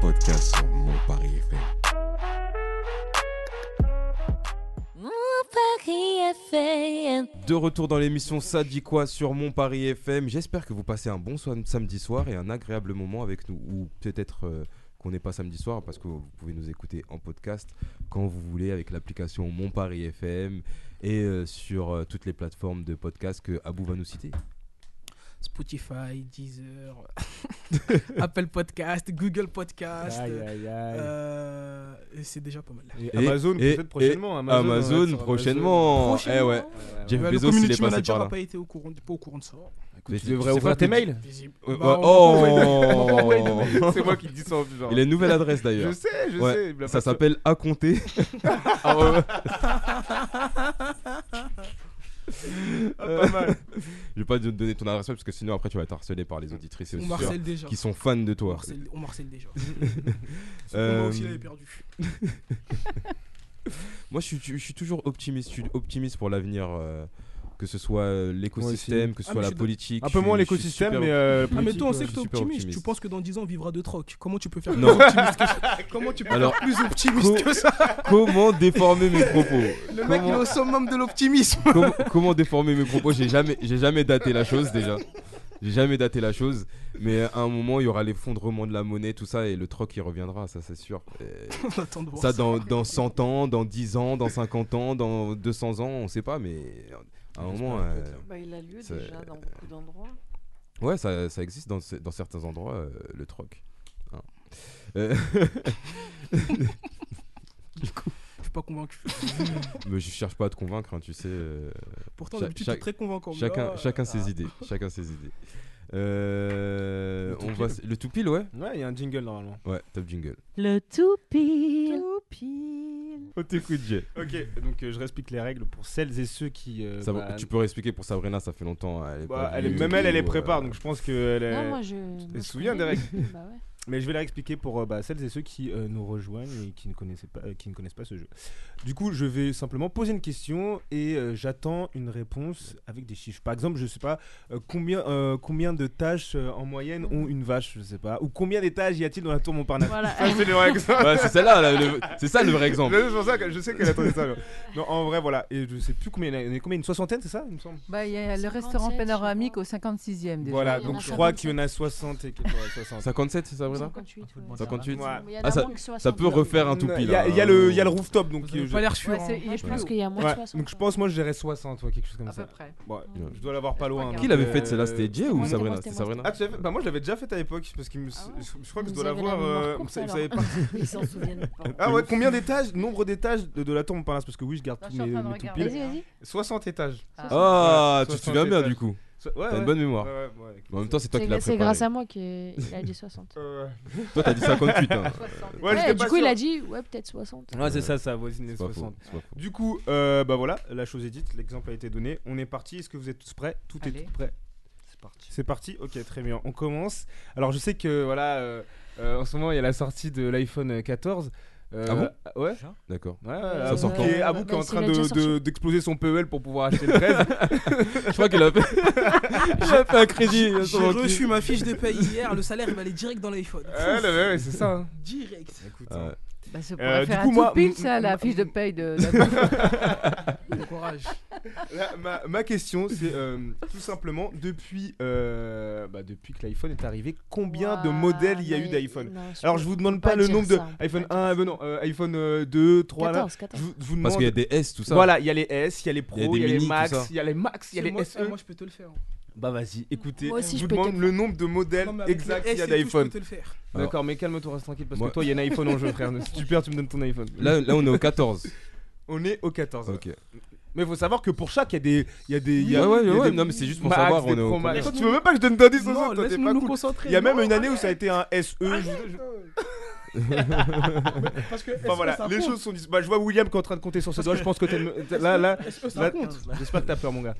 podcast sur Mon Paris FM. Mon Paris FM. De retour dans l'émission Ça dit quoi sur Mon Paris FM. J'espère que vous passez un bon so- samedi soir et un agréable moment avec nous. Ou peut-être euh, qu'on n'est pas samedi soir parce que vous pouvez nous écouter en podcast quand vous voulez avec l'application Mon Paris FM et euh, sur euh, toutes les plateformes de podcast que Abou va nous citer. Spotify, Deezer, Apple Podcast, Google Podcast. Aïe, aïe, aïe. euh, et c'est déjà pas mal. Et Amazon, peut-être prochainement. Amazon, Amazon, prochainement. Prochainement. Eh ouais. Jeff Ouais, Bezos, il est community passé manager par n'a là. pas été au courant, pas au courant de ça. Mais tu c'est- devrais ouvrir tes mails. Ouais, Bah, de Oh. C'est moi qui dis ça en plus. Il a une nouvelle adresse d'ailleurs. Je sais, je Ouais, sais. Ça s'appelle à compter. Ah ouais, ouais. Ah, pas mal. Je vais pas te donner ton adresse parce que sinon après tu vas être harcelé par les auditrices On auditeurs harcèle déjà. qui sont fans de On toi. on harcèle déjà. Euh, Moi aussi, perdu. Moi, je suis, je suis toujours optimiste. Je suis optimiste pour l'avenir, euh, que ce soit euh, l'écosystème, que ce Ah, soit la politique. Un peu moins l'écosystème, mais, euh, Ah, mais toi, on sait que suis super optimiste. Tu penses que dans 10 ans, on vivra de troc. Comment tu peux faire Non. plus optimiste que ça? Comment tu peux Alors, faire plus optimiste co- que ça? Comment déformer mes propos? Le mec, il est au summum de l'optimisme. comment, comment déformer mes propos? J'ai jamais, j'ai jamais daté la chose déjà. J'ai jamais daté la chose, mais à un moment il y aura l'effondrement de la monnaie, tout ça, et le troc il reviendra, ça c'est sûr. Et On attend de voir ça ça. dans, dans 100 ans, dans 10 ans, dans 50 ans, dans 200 ans, on sait pas, mais à un moment. euh, Bah, il a lieu ça- déjà dans beaucoup d'endroits. Ouais, ça, ça existe dans, dans certains endroits, euh, le troc. Hein. Euh, Je suis pas convaincu. mais je cherche pas à te convaincre, hein, tu sais. euh, Pourtant, d'habitude, cha- t'es très convaincant, Chacun, là, chacun ah. ses idées. Chacun ses idées. Euh, on va, le tout pile, ouais. Ouais, il y a un jingle normalement. Ouais, top jingle. Le tout pile. On t'écoute, Jay. Ok, donc euh, je réexplique les règles pour celles et ceux qui. euh, Ça va- bah, tu peux réexpliquer pour Sabrina, ça fait longtemps. Elle est bah, pas elle est- venue même elle, elle est tout, prépare, euh, donc je pense qu'elle est. Non, moi, je- se souvient des connais. règles. Bah ouais. Mais je vais les réexpliquer pour euh, bah, celles et ceux qui euh, nous rejoignent et qui ne, connaissaient pas, euh, qui ne connaissent pas ce jeu. Du coup, je vais simplement poser une question et euh, j'attends une réponse avec des chiffres. Par exemple, je sais pas euh, combien, euh, combien de tâches euh, en moyenne ont une vache, je sais pas. Ou combien d'étages y a-t-il dans la tour Montparnasse? Voilà. Ça, c'est le vrai exemple. Ouais, c'est celle-là, là, le- c'est ça le vrai exemple. C'est pour ça que je sais qu'elle attendait ça. Non, en vrai, voilà. Et je sais plus combien il y en a. Il y en a combien? Une soixantaine, c'est ça, il me semble? Bah, il y a le 57, restaurant je panoramique au 56e déjà. Voilà, donc je crois 57. qu'il y en a 60 et quelques. ouais, 60. 57, c'est Sabrina 58, ouais. 58 Il y en a Ah, ça, ça 60. peut refaire un tout Il pile. y, a- hein. il y a le, il y a le rooftop, donc Vous avez je- pas l'air sûr. Ouais, hein. il Je pense qu'il y a moins Ouais, de 60. donc je pense moi je dirais 60 ouais, quelque chose comme À ça. peu près. Ouais, Ouais. je dois l'avoir pas loin. Qui donc, l'avait fait celle-là euh, C'était Jay ou Sabrina? Ah, tu l'avais fait Bah moi je l'avais déjà fait à l'époque parce que je, Ah ouais je crois que je dois l'avoir. euh, Ils s'en souviennent pas. Ah ouais, combien d'étages Nombre d'étages de, la tour Montparnasse parce que oui, je garde tous mes, vas-y. 60 étages. Ah, Ouais, tu te 60 souviens bien du coup. So- Ouais, T'as une bonne mémoire. Ouais, ouais, ouais. Mais en même temps, c'est toi qui C'est l'as c'est préparé. grâce à moi qu'il a dit 60. Euh, Toi, t'as dit 58. hein. Ouais, du coup, il a dit, ouais, peut-être 60. Ouais, c'est ça, ça avoisine les C'est pas faux, 60. c'est pas faux. Du coup, euh, bah voilà, la chose est dite, l'exemple a été donné, on est parti. Est-ce que vous êtes tous prêts? Tout Allez. est tout prêt. C'est parti. C'est parti, ok, très bien. On commence. Alors, je sais que voilà, euh, euh, en ce moment, il y a la sortie de l'iPhone 14. Euh, Ah bon Ouais. D'accord. Ouais, ouais, Ça Abou sort qui est, quand Abou qui est en Bah, train déjà de- d'exploser son PEL pour pouvoir acheter le 13. Je crois qu'il a fait. A fait un crédit. J'ai reçu ma fiche de paye hier, le salaire il va aller direct dans l'iPhone. ouais, ouais, ouais, c'est ça. hein. Direct. Écoute, Ouais. hein. Bah, ça Euh, pourrait du faire coup, un moi, pile, ça, la fiche de paye de. de- courage. Là, ma, ma question, c'est euh, tout simplement depuis, euh, bah, depuis que l'iPhone est arrivé, combien de modèles il y a eu d'iPhone Alors, je vous demande pas le nombre de ça, peut iPhone pas 1, dire euh, non, euh, iPhone euh, 2, 3 là. 14, Je 14. vous, je vous demande. Parce qu'il y a des S, tout ça. Voilà, il y a les S, il y a les Pro, Il y a il des y a les Max, il y a les Max, il y a les moi, SE. moi, je peux te le faire. Bah vas-y, écoutez, Moi aussi, je vous peux demande le nombre de modèles Non, mais avec exacts le qu'il y a S et tout, d'iPhone. Je peux te le faire. D'accord, mais calme-toi, reste tranquille, parce Moi- que toi, il y a un iPhone en jeu, frère. Si tu perds, tu me donnes ton iPhone. Là, là, on est au 14. on est au 14. Ok. Mais il faut savoir que pour chaque, il y a des. Il y a des il y a- Ouais, ouais, il y a ouais, des non, mais c'est juste pour Max, savoir, des on est au. Tu veux même pas que je donne d'indice aux autres, toi, t'es laisse-nous pas nous cool. concentrer. Il y a même une année où ça a été un SE. je- je- Parce que Enfin voilà, les choses sont. Bah, je vois William qui est en train de compter sur ses doigts. Je pense que t'es. Là, là. Là, J'espère que t'as peur, mon gars.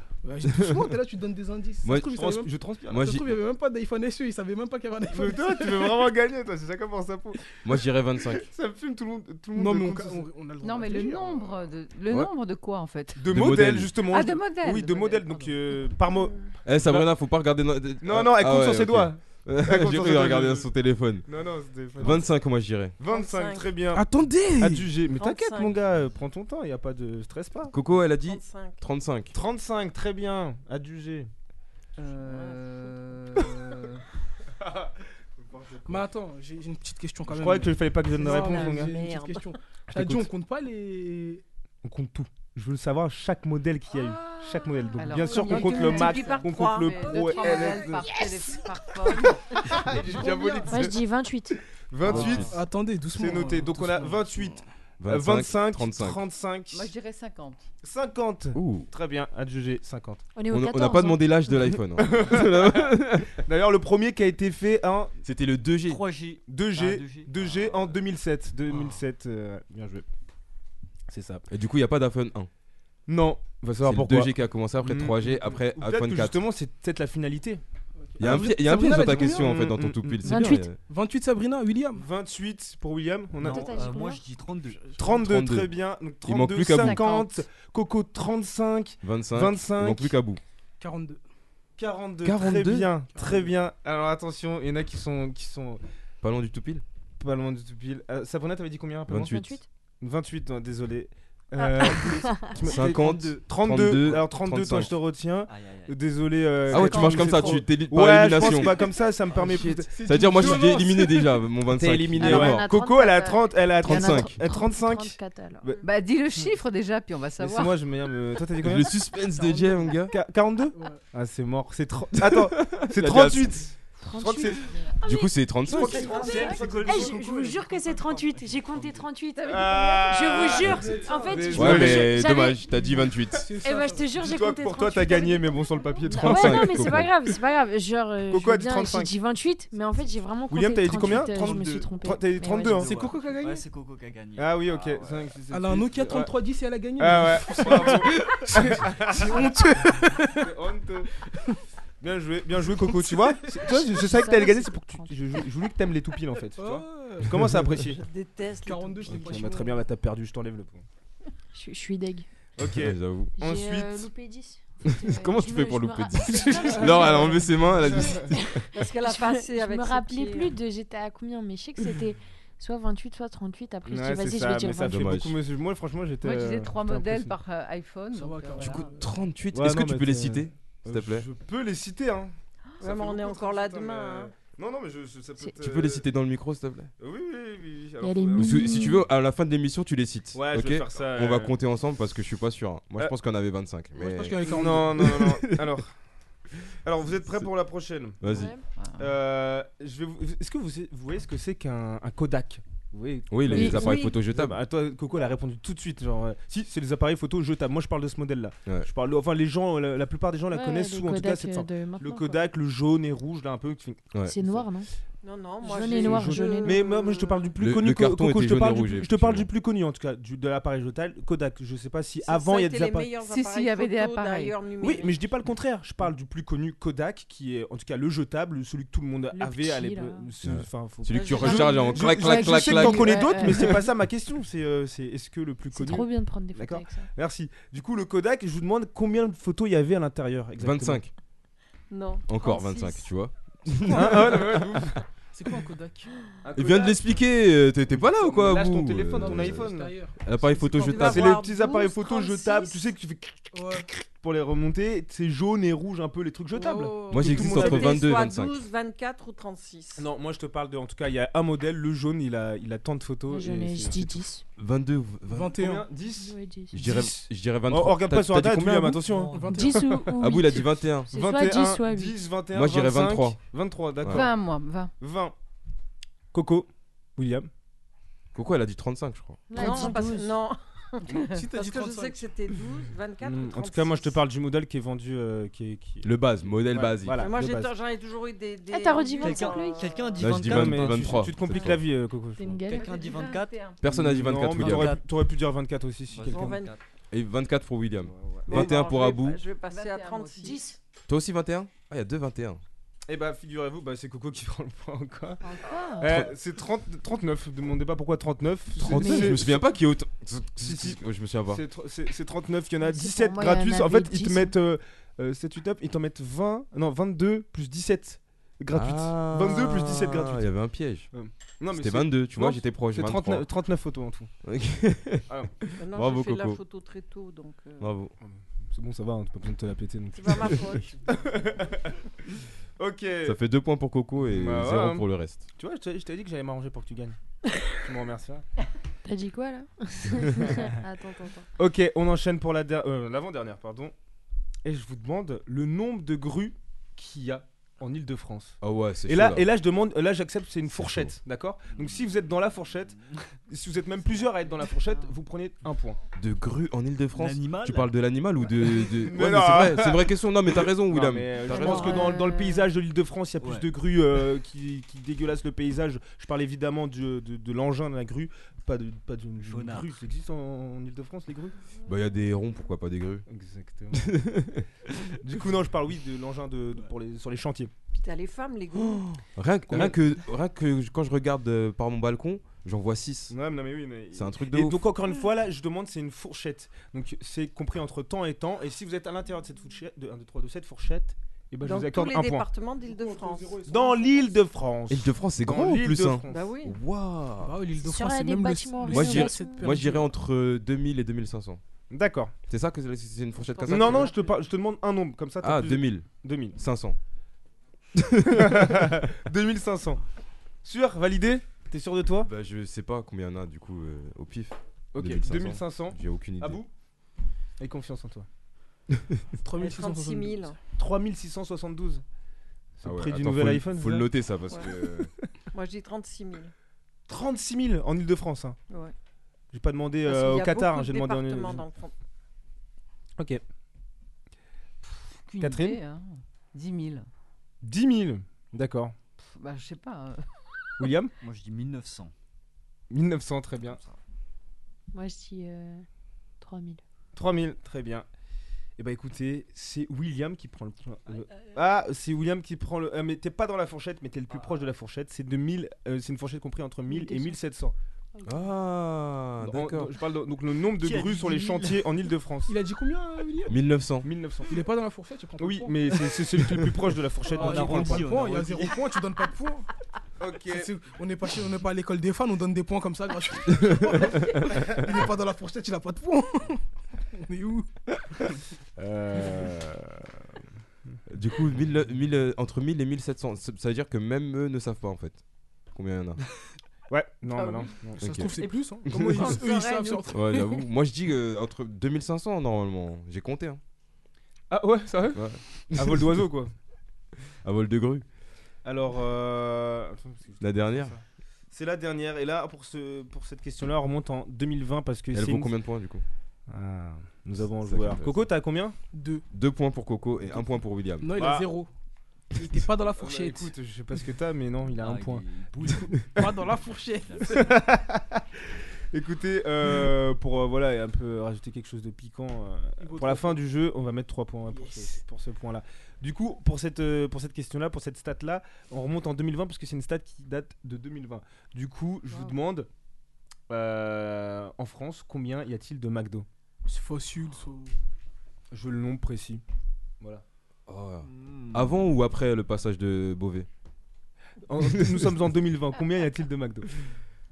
T'es là, tu donnes des indices. Moi, trouve, Trans- même- Je transpire. Moi, trouve, il y avait même pas d'iPhone SE, il savait même pas qu'il y avait un iPhone Mais toi, tu veux vraiment gagner, toi. C'est chacun pour sa peau. moi, je dirais 25. Ça me fume tout le monde. Tout le monde Non, me mais on, compte sur- on- on a le droit Non, mais le nombre de. Le Ouais. nombre de quoi, en fait? De, De modèles, justement. Ah, de modèles. Oui, de modèles. Donc, euh, par mot. Eh, Sabrina, faut pas regarder. No... Non, non, elle Ah compte sur ses doigts. J'ai cru sur son téléphone. Non, non, c'était. 25, moi, je dirais. 25, 35. très bien. Attendez Adjugé. Mais t'inquiète, 35. mon gars, euh, prends ton temps, y a pas de stress pas. Coco, elle a dit 35. 35. 35, très bien. Adjugé. Euh... Mais attends, j'ai une petite question quand Je même. croyais qu'il fallait pas que je donne de réponse, mon gars. J'ai une petite question. Je T'as dit on compte pas les. On compte tout. Je veux savoir chaque modèle qu'il y a eu. Chaque modèle. Donc, Alors, bien sûr qu'on compte le multiplies Max, par on trois, compte le Pro LS. Moi, je dis 28. 28, Attendez, doucement. c'est noté. Donc, on a doucement. 28, 25, 25, 35. 35, Moi, je dirais 50. 50. Ouh. Très bien, adjugé 50. On est au On 14. on n'a pas hein. demandé l'âge de l'iPhone. hein. D'ailleurs, le premier qui a été fait en C'était le 2G. 3G. 2G, Ah, 2G en 2007. 2007, euh, bien joué. C'est ça. Et du coup, il n'y a pas d'iPhone 1. Non, on va savoir pourquoi. 2G qui a commencé, après mm. 3G, après Ou iPhone 4. Justement, c'est peut-être la finalité. Il y a un, ah, piège dans ta question en fait, dans ton tout pile. 28. 28 Sabrina, William. 28 pour William. On a euh, moi je dis 32. 32, très bien. Donc 32, 50. Coco 35. 25. Il manque plus qu'à bout. 42. 42. Très bien, très bien. Alors attention, il y en a qui sont. Qui sont... Pas loin du tout pile Pas loin du tout pile. Euh, Sabrina, t'avais dit combien 28. 28, hein, désolé. Ah. Euh, 32, alors 32, 35. toi je te retiens. Désolé. Euh, ah ouais, tu marches comme ça, tu t'élites par ouais, élimination. Je pas comme ça, ça me permet. Oh, C'est-à-dire, moi je suis éliminé déjà, mon 25. T'es éliminé, ah, Coco, elle a 30, elle a euh, 35. 35. alors. Bah, bah, dis le chiffre déjà, puis on va savoir. C'est moi, je me. Euh, toi, t'as dit Le suspense DJ, mon gars. 42 Ah, c'est mort. C'est Attends, c'est 38. Je crois que c'est. Ah du coup, c'est 35. je, eh, vous jure que c'est 38. J'ai compté 38. Ah. Je vous jure. En fait, je ouais, mais dommage, t'as dit 28. Eh ben, je te jure, j'ai compté 38. Pour toi, t'as gagné, mais bon, sur le papier, 35. Ouais, non, mais c'est pas grave, c'est pas grave. Genre, euh, j'ai dit 28, mais en fait, j'ai vraiment compté. William, t'avais dit combien 32. Euh, t'as dit 32. Hein. C'est Coco qui a gagné c'est Coco qui a gagné. Ah oui, ok. Elle a un Nokia 3310 et elle a gagné. Ah ouais. C'est honteux. C'est honteux. Bien joué, bien joué Coco, tu vois C'est ça que t'as gagné, c'est pour que tu. Je, voulais que t'aimes les toupiles en fait. Tu vois je commence à apprécier. Je déteste. 42, je okay, bah, Très bien, bah t'as perdu, je t'enlève le point. Je, suis deg. Ok, j'avoue. Euh, Ensuite. Euh, loupé 10. Comment tu fais pour louper 10 Laure, elle a enlevé ses mains, elle a dit. Parce qu'elle a passé avec. Je me rappelais plus hein. de j'étais à combien, mais je sais que c'était soit 28, soit 38. Après, je dis vas-y, je vais dire 28. Moi, franchement, j'étais. Moi, je disais 3 euh, modèles par euh, iPhone. Du coup, 38, est-ce que tu peux les citer? S'il te plaît. Je peux les citer, hein. On est encore là hein, demain. Euh, hein. Non, non, mais je, ça peut. Tu peux les euh, citer dans le micro, s'il te plaît Oui, oui, oui, oui. Si tu veux, à la fin de l'émission, tu les cites. Ouais, je vais faire ça. On va euh. compter ensemble parce que je suis pas sûr. Hein. Moi, je pense qu'on avait 25. je pense en avait Non, non, non. Alors. Alors, vous êtes prêts pour la prochaine? Vas-y. Vous- Est-ce que vous, voyez ce que c'est qu'un Kodak? Oui, oui les, appareils photo jetables. À toi, Coco, elle a répondu tout de suite. Genre, euh, si, c'est les appareils photo jetables. Moi, je parle de ce modèle-là. Je parle, enfin, les gens, la, plupart des gens la connaissent sous, en Kodak tout cas, Le Kodak, le jaune et rouge, là, un peu. C'est noir, non? Non, non, moi jaune et noir. Mais moi, je te parle du plus le, connu. Le carton Coco, était je, te parle du, je te parle du plus connu en tout cas, du, de l'appareil total. Kodak, je sais pas si avant il y a des appareils. Si, si, il y avait des appareils. Oui, mais je dis pas le contraire. Je parle du plus connu, Kodak, qui est en tout cas le jetable, celui que tout le monde avait petit, à l'époque. Celui que tu recharges en clac, clac, clac. Je sais que connais d'autres, mais c'est pas ça ma question. Euh, c'est est-ce que le plus connu. C'est trop bien de prendre des photos avec ça. Merci. Du coup, le Kodak, je vous demande combien de photos il y avait à l'intérieur 25. Non. Encore 25, tu vois. Ah, ah, C'est quoi un Kodak Il vient de l'expliquer, euh, t'es pas là ou quoi Lâche ton téléphone, euh, ton iPhone. L'appareil photo jetable. C'est les petits appareils photo tape. tu sais que tu fais pour les remonter, c'est jaune et rouge un peu les trucs jetables. Moi, j'existe entre 22 et 12, 24 ou 36. Non, moi je te parle de. En tout cas, il y a un modèle, le jaune, il a, il a tant de photos. Je, dis 10. 22, 20, 21, 10, Je, dirais, 23. Oh, regarde pas sur la date, William, attention. 10 ou, ou Ah oui, il a dit 21. 21, 10, 21. Moi, je dirais 23. 23, d'accord. 20, moi, 20. 20. Coco, William. Coco, elle a dit 35, je crois. Non, non, si t'as dit 35. je sais que c'était 12, 24. Mmh. en tout cas, moi je te parle du modèle qui est vendu. Euh, qui, est, qui... Le base, modèle ouais, basique. Voilà, moi j'en ai, ai, toujours eu des. des... Eh, t'as redit 25 Quelqu'un quelqu dit 24. 20, mais 23, tu, tu, te compliques la vie, euh, Coco. Quelqu'un dit 24. Personne n'a dit 24, William. T'aurais pu dire 24 aussi si quelqu'un. Et 24 pour William. 21 pour Abou. Je vais passer à 36. Toi aussi 21 Ah, il y a deux 21. Eh bah, figurez-vous, bah, c'est Coco qui prend le point encore. Encore euh, C'est 39. Ne demandez pas pourquoi 39. je me souviens pas qu'il y ait autant. C'est 39, il y en a 17 moi, il y en fait, ils te mettent euh, euh, ils t'en mettent 20, non, 22 plus 17 gratuites. Ah, 22 plus 17 Il y avait un piège. Euh, C'était 22, tu vois, j'étais proche. 39, photos en tout. Euh, Bravo, j'ai fait la photo très tôt, donc Bravo. C'est bon, ça va, hein, t'as pas besoin de te la péter. non plus. c'est pas ma faute. Ok. Ça fait 2 points pour Coco et bah 0 hein. pour le reste. Tu vois, je t'ai- je t'ai dit que j'allais m'arranger pour que tu gagnes. tu me remercies. T'as dit quoi là Attends, attends, attends. Ok, on enchaîne pour la euh, l'avant-dernière, pardon. Et je vous demande le nombre de grues qu'il y a en Ile-de-France. Ah ouais, c'est et là, et là, je demande, là, j'accepte, c'est une fourchette, d'accord? Donc si vous êtes dans la fourchette, si vous êtes même plusieurs à être dans la fourchette, vous prenez un point. De grue en Ile-de-France Tu parles de l'animal ou de. Ouais, c'est vrai, c'est une vraie question. Non, mais t'as raison, William. Euh, je pense que dans, le paysage de l'Ile-de-France, il y a plus de grues euh, qui, qui dégueulassent le paysage. Je parle évidemment de l'engin de la grue, pas de pas d'une grue. Ça existe en, en Ile-de-France les grues? Bah, il y a des ronds, pourquoi pas des grues? Exactement. du coup, non, je parle oui de l'engin de, de- pour les sur les chantiers. Puis t'as les femmes, les groupes. Rien, que- rien que, rien que quand je regarde euh, par mon balcon, j'en vois 6. Ouais, non mais oui, mais C'est un truc de Et ouf. donc encore une fois là, je demande c'est une fourchette. Donc c'est compris entre temps et temps. Et si vous êtes à l'intérieur de cette fourchette, de 1, 2, 3, de cette fourchette, et ben je Dans vous tous accorde les un point. départements d'Île-de-France. Dans l'île de France. Île de France, c'est grand en plus. Hein. Bah oui. Waouh Bah l'île de Sur France, un c'est des même le, bâtiments le Moi, Moi, je dirais entre 2000 et 2500. D'accord. C'est ça que c'est- c'est une fourchette comme ça Non non, je te par- je te demande un nombre comme ça. t'as Ah, plus- 2000. 2000. 500. 2500. Sûr, validé? T'es sûr de toi? Bah, je sais pas combien il y en a du coup euh, au pif. Ok, 2500. 2500. J'ai aucune idée. À bout Aie confiance en toi. 36 000. 3672. C'est Ah le ouais, prix du nouvel faut iPhone. Faut le noter ça parce Ouais. que. Moi, je dis 36 000. 36 000 en Ile-de-France. Hein. Ouais. J'ai pas demandé euh, au Qatar, hein, j'ai de demandé en fond. Ok. Aucune Catherine idée, hein. 10 000. 10 000. D'accord. Pff, Bah, je sais pas. euh. William Moi, je dis 1900. 1900, très bien. Moi, je dis euh, 3000. 3000, très bien. Et bah écoutez, c'est William qui prend le point. le- Ah, c'est William qui prend le. euh, mais t'es pas dans la fourchette, mais t'es le plus proche de la fourchette. C'est 2000. euh, c'est une fourchette comprise entre 1000 et 1700. Ah, d'accord. Je parle de- donc le nombre de Qui grues sur les 10 000? chantiers en Ile-de-France. Il a dit combien, euh, William? 1900. 1900. Il est pas dans la fourchette, tu prends pas Oui, point. mais c'est celui qui est le plus proche de la fourchette. Ah, donc il y a zéro point, tu donnes pas de point. Ok. On n'est pas, chez- on n'est pas à l'école des fans, on donne des points comme ça il n'est pas dans la fourchette, il a pas de points. on est où? Euh, Du coup, 1000, 1000, euh, entre 1000 et 1700. Ça ça veut dire que même eux ne savent pas en fait combien il y en a? Ouais, non, Ah bah oui. non. non. Ça se trouve, c'est plus. Hein. Comment ils, eux, ils savent sur- Ouais, j'avoue. Moi, je dis euh, entre 2500 normalement. J'ai compté. Hein. Ah ouais, sérieux? Ouais. À vol d'oiseau quoi. À vol de grue. Alors, euh... La dernière. C'est la dernière. Et là, pour, ce, pour cette question-là, on remonte en 2020 parce que Elle c'est vaut une- combien de points du coup? Ah, nous avons un ça joueur. Coco, t'as combien? Deux. 2 points pour Coco et 1 point pour William. Non, il Bah. a zéro. Il était pas dans la Bah, fourchette. écoute, je sais pas ce que t'as, mais non, il a Ah, un point. Pas dans la fourchette. Écoutez, euh, pour euh, voilà, un peu rajouter quelque chose de piquant, euh, pour la fin du jeu, on va mettre 3 points pour, Yes. ce, pour ce point-là. Du coup, pour cette, euh, pour cette question-là, pour cette stat-là, on remonte en 2020 parce que c'est une stat qui date de 2020. Du coup, je vous demande, euh, en France, combien y a-t-il de McDo? C'est facile. ça. Je veux le nombre précis. Voilà. Oh. Hmm. Avant ou après le passage de Beauvais? En- nous sommes en 2020. Combien y a-t-il de McDo?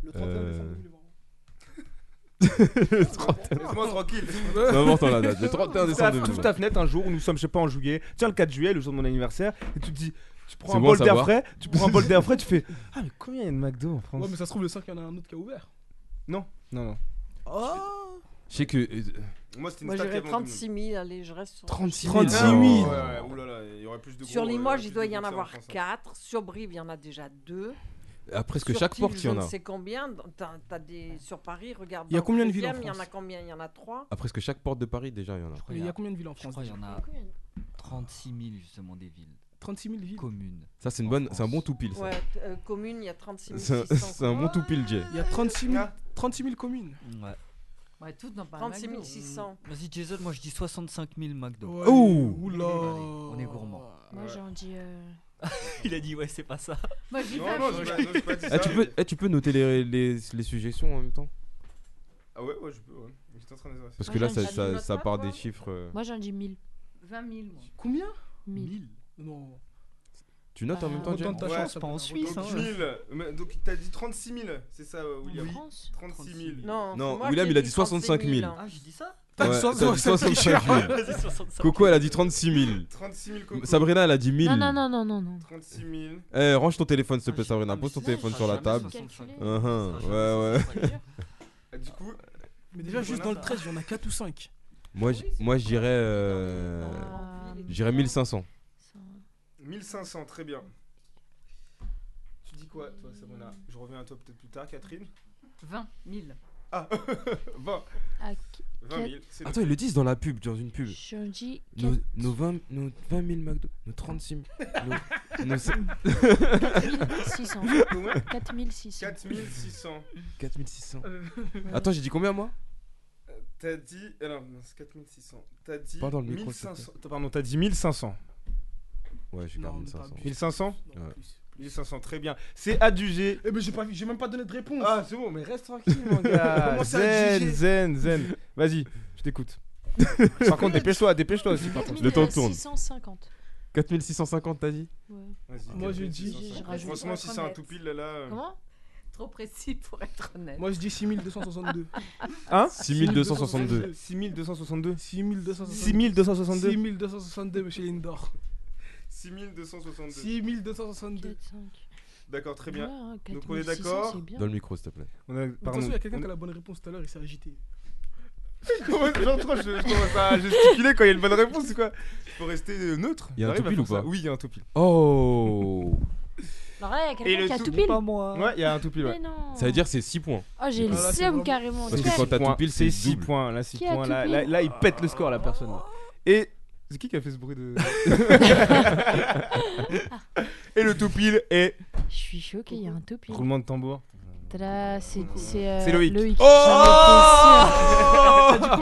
Le 31 Euh, décembre 2020. Laisse-moi tranquille. C'est important la date. Le 31 Tu décembre ouvres 2020. ta fenêtre un jour où nous sommes, je sais pas, en juillet. Tiens, le 4 juillet, le jour de mon anniversaire, et tu te dis, tu prends un bon bol d'air frais, tu prends un bol d'air frais, tu fais, ah mais combien il y a de McDo en France? Ouais, mais ça se trouve, le 5, il y en a un autre qui a ouvert. Non, non, non. Oh Je sais que. euh, Moi, c'était Moi, j'irais 36 000. Allez, je reste sur 36 000. 36 000. Ouais, Non. ouais, ouais, oulala, il y aurait plus de Sur gros, euh, Limoges, plus il de doit y gros en que ça avoir France, hein. 4. Sur Brive, il y en a déjà 2. À presque Sur chaque Tille, porte, il y en Je a. ne sais combien. T'as, t'as des... Sur Paris, regarde. Il y a dans le combien de villes en 13e, Il y en a France combien? Il y en a 3. À presque chaque porte de Paris, déjà, il y en a. Je crois Il y a combien de villes en je France crois qu'il y en a Combien? 36 000 justement des villes 36 000 villes? communes. Ça, c'est une En bonne, c'est un France. bon tout pile. ça. Ouais, t- euh, commune, il y a 36 C'est un- 600. c'est un bon tout pile, Jay. Il y a 36 000, Ah. 36 000 communes. Ouais. Ouais, toutes n'ont pas un 36 McDo. 600. Vas-y Jason, moi je dis 65 000 McDo. Ouais, Ouh. Oula. Allez, on est gourmand. Moi, j'en dis. euh, Il a dit ouais c'est pas ça. Moi, je dis Non, vingt non, j'ai pas- non, j'ai pas dit Eh, ça, tu, peux, eh, tu peux noter les, les, les suggestions en même temps? Ah ouais, ouais, je peux, ouais. J'étais en train de les Parce Moi, que là, ça, pas, part des chiffres. euh. Moi, j'en dis 1000. 20 000, moi. Combien? 1000. Non. Tu notes en Bah, même temps, Autant de ta Ouais, chance. pas en Suisse, hein. 1000. Mais Donc t'as dit 36 000, c'est ça, euh, William France 36 000. Non, Non, William, il a dit 36 65 000. Ah j'ai dit ça Ouais, soix- t'as dit 65 000. Vas-y 65 Coco, elle a dit 36 000. 36 000 Coco. Sabrina, elle a dit 1000. Non, non, non, non, non, non. 36 000. Eh, range ton téléphone, s'il te Ah, plaît, Sabrina. ah, mais Pose ton téléphone sur la serai table. jamais 65 000. Uhum, Ça sera ouais, ouais. 65 000. Ah, Du coup, Mais déjà, juste dans le 13, il y en a 4 ou 5. Moi, moi, je dirais. euh, Ah, je dirais 1500. Ça- 1500, très bien. Tu dis quoi, toi, Sabrina Je reviens à toi peut-être plus tard, Catherine. 20 000. Ah, 20. À 20 000. c'est Attends, ils le disent dans la pub, dans une pub. Je dis Nos, nos 20, nos 20 000 McDo, nos 36 000. nos, nos 4600. 4600. 4600. 4600. Attends, j'ai dit combien moi? T'as dit. Alors, non, c'est 4600. T'as dit. Pas dans le micro, s'il te 1500. Pardon, t'as dit 1500. Ouais, j'ai Non, gardé on est pas 1500. plus. 1500 Non, Ouais. plus. 1500, très bien. C'est adjugé. Eh ben j'ai pas j'ai même pas donné de réponse. Ah, c'est bon, mais reste tranquille, mon gars. Comment ça, zen, adjugé zen, zen. Vas-y, je t'écoute. Par contre, dépêche-toi, dépêche-toi aussi. Par contre. Le temps tourne. 650. 4650, t'as dit Ouais. Vas-y, Moi, je 4600. dis- Je rajoute. Franchement, si c'est un tout pile là. là euh. Comment? Trop précis pour être honnête. Moi je dis 6262. Hein? 6262. 6262. 6262. 6262. 6262 monsieur Lindor. 6262. 6262. 4, 5. D'accord, très bien. Ouais, Donc, on est 4600, d'accord. Dans le micro, s'il te plaît. On a, Attention, pardon. il y a quelqu'un qui a la bonne réponse tout à l'heure, il s'est agité. Trop, je, je commence à gesticuler quand il y a une bonne réponse, quoi. Faut rester euh, neutre. Il y a un faire ou ça. pas Oui, il y a un tout pile. Oh y a Et quelqu'un le qui a tout pile. moi. Ouais, il y a un tout pile, ouais. Non. Ça veut dire c'est 6 points. Oh, j'ai le Ah, c'est seum carrément. Parce que quand t'as tout pile, c'est 6 double. points. Là, 6 Qui a points. là, il pète le score, la personne. Et. C'est qui qui a fait ce bruit de. Et le tout pile est. Je suis choqué, il y a un tout pile. Roulement de tambour. Tada, c'est c'est, euh, C'est Loïc. Loïc. Oh.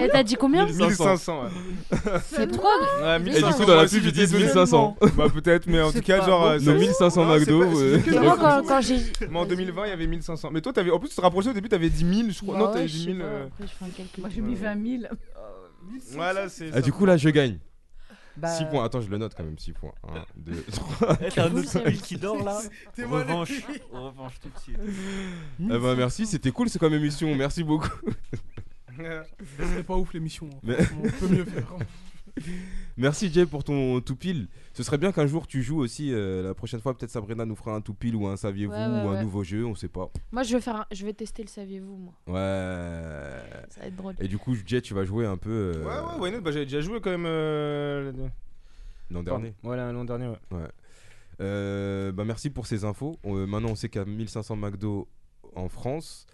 Et t'as dit combien 1500, ouais. C'est trop. Ouais, Et du 1500, coup, dans la pub, ils disent étonné. 1500. Bah, peut-être, mais en tout cas, genre. bon. euh, Nos ça- 1500 Non, c'est McDo. pas- euh, Moi, quand, quand j'ai. Mais en 2020, il y avait 1500. Mais toi, t'avais... en plus, tu te rapprochais au début, t'avais 10 000, je crois. Bah non, ouais, t'avais je 10 sais 000. pas, euh, Après, je fais un calcul. Moi j'ai mis 20 000. Voilà, c'est. Ah, du coup, là, je gagne. Bah, 6 points. Attends, je le note quand même. 6 points. 1, 2, 3. Eh, T'as un autre c'est- pile qui dort là. Revanche, revanche tout de suite. Eh ben, merci. C'était cool, c'est comme émission. Merci beaucoup. C'était pas ouf l'émission. hein. Mais- On peut mieux faire. Merci Jay pour ton tout pile. Ce serait bien qu'un jour tu joues aussi. euh, la prochaine fois, peut-être Sabrina nous fera un tout pile ou un saviez-vous Ouais, ouais, ou un ouais. nouveau jeu, on sait pas. Moi, je vais, faire un- je vais tester le saviez-vous, moi. Ouais. Ça va être drôle. Et du coup, Jay, tu vas jouer un peu euh, Ouais, ouais, why not? Bah, j'avais déjà joué quand même. euh, l'an dernier. Voilà, l'an dernier, ouais. Ouais. Euh, bah merci pour ces infos. On- euh, maintenant, on sait qu'il y a 1500 McDo en France.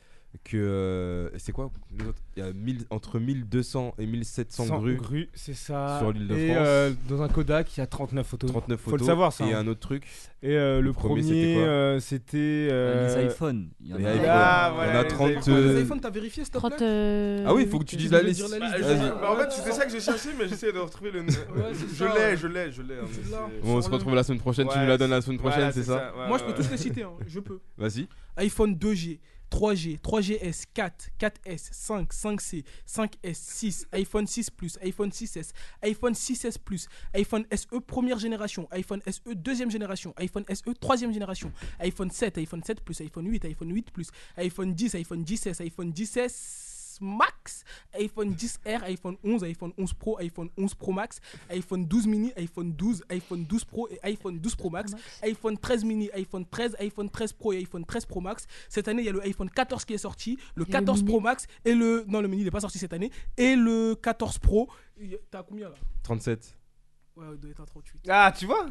Que euh, c'est quoi les autres Il y a 1000 entre 1200 et 1700 100 grues, grues, c'est ça. sur l'île de Et, France. euh, dans un Kodak, il y a 39 photos. 39 Faut photos. le savoir, ça, Et hein. un autre truc. Et euh, le, Le premier, c'était quoi euh, c'était. euh, Les iPhones. Il y en a. Ah, voilà, a les 30, iPhones. euh, Les iPhones, t'as vérifié s'il te 30. plaît euh, Ah oui, il faut que tu dises la liste. la Bah, en fait, c'était ça que j'ai cherché, mais j'essayais de retrouver le. c'est je l'ai, ouais. je l'ai, je l'ai. hein, C'est c'est- Bon, on se retrouve la semaine prochaine. tu Ouais, nous la donnes la c'est- semaine prochaine, c'est ça, ouais, Moi je ouais, peux tous ouais. les citer, hein, je peux. Vas-y. iPhone 2G, 3G, 3GS, 4, 4S, 5, 5C, 5S, 6, iPhone 6 Plus, iPhone 6S, iPhone 6S Plus, iPhone SE première génération, iPhone SE deuxième génération, iPhone SE troisième génération, iPhone 7, iPhone 7 Plus, iPhone 8, iPhone 8 Plus, iPhone 10, iPhone 10S, iPhone 10S Max, iPhone 10R, iPhone 11, iPhone 11 Pro, iPhone 11 Pro Max, iPhone 12 mini, iPhone 12, iPhone 12 Pro et iPhone 12 Pro Max, iPhone 13 mini, iPhone 13, iPhone 13 Pro et iPhone 13 Pro Max. Cette année, il y a le iPhone 14 qui est sorti, le Et le 14 Pro Max et le non le mini n'est pas sorti cette année et le 14 Pro. T'as combien là? 37. Ouais, il doit être à 38. Ah, tu vois?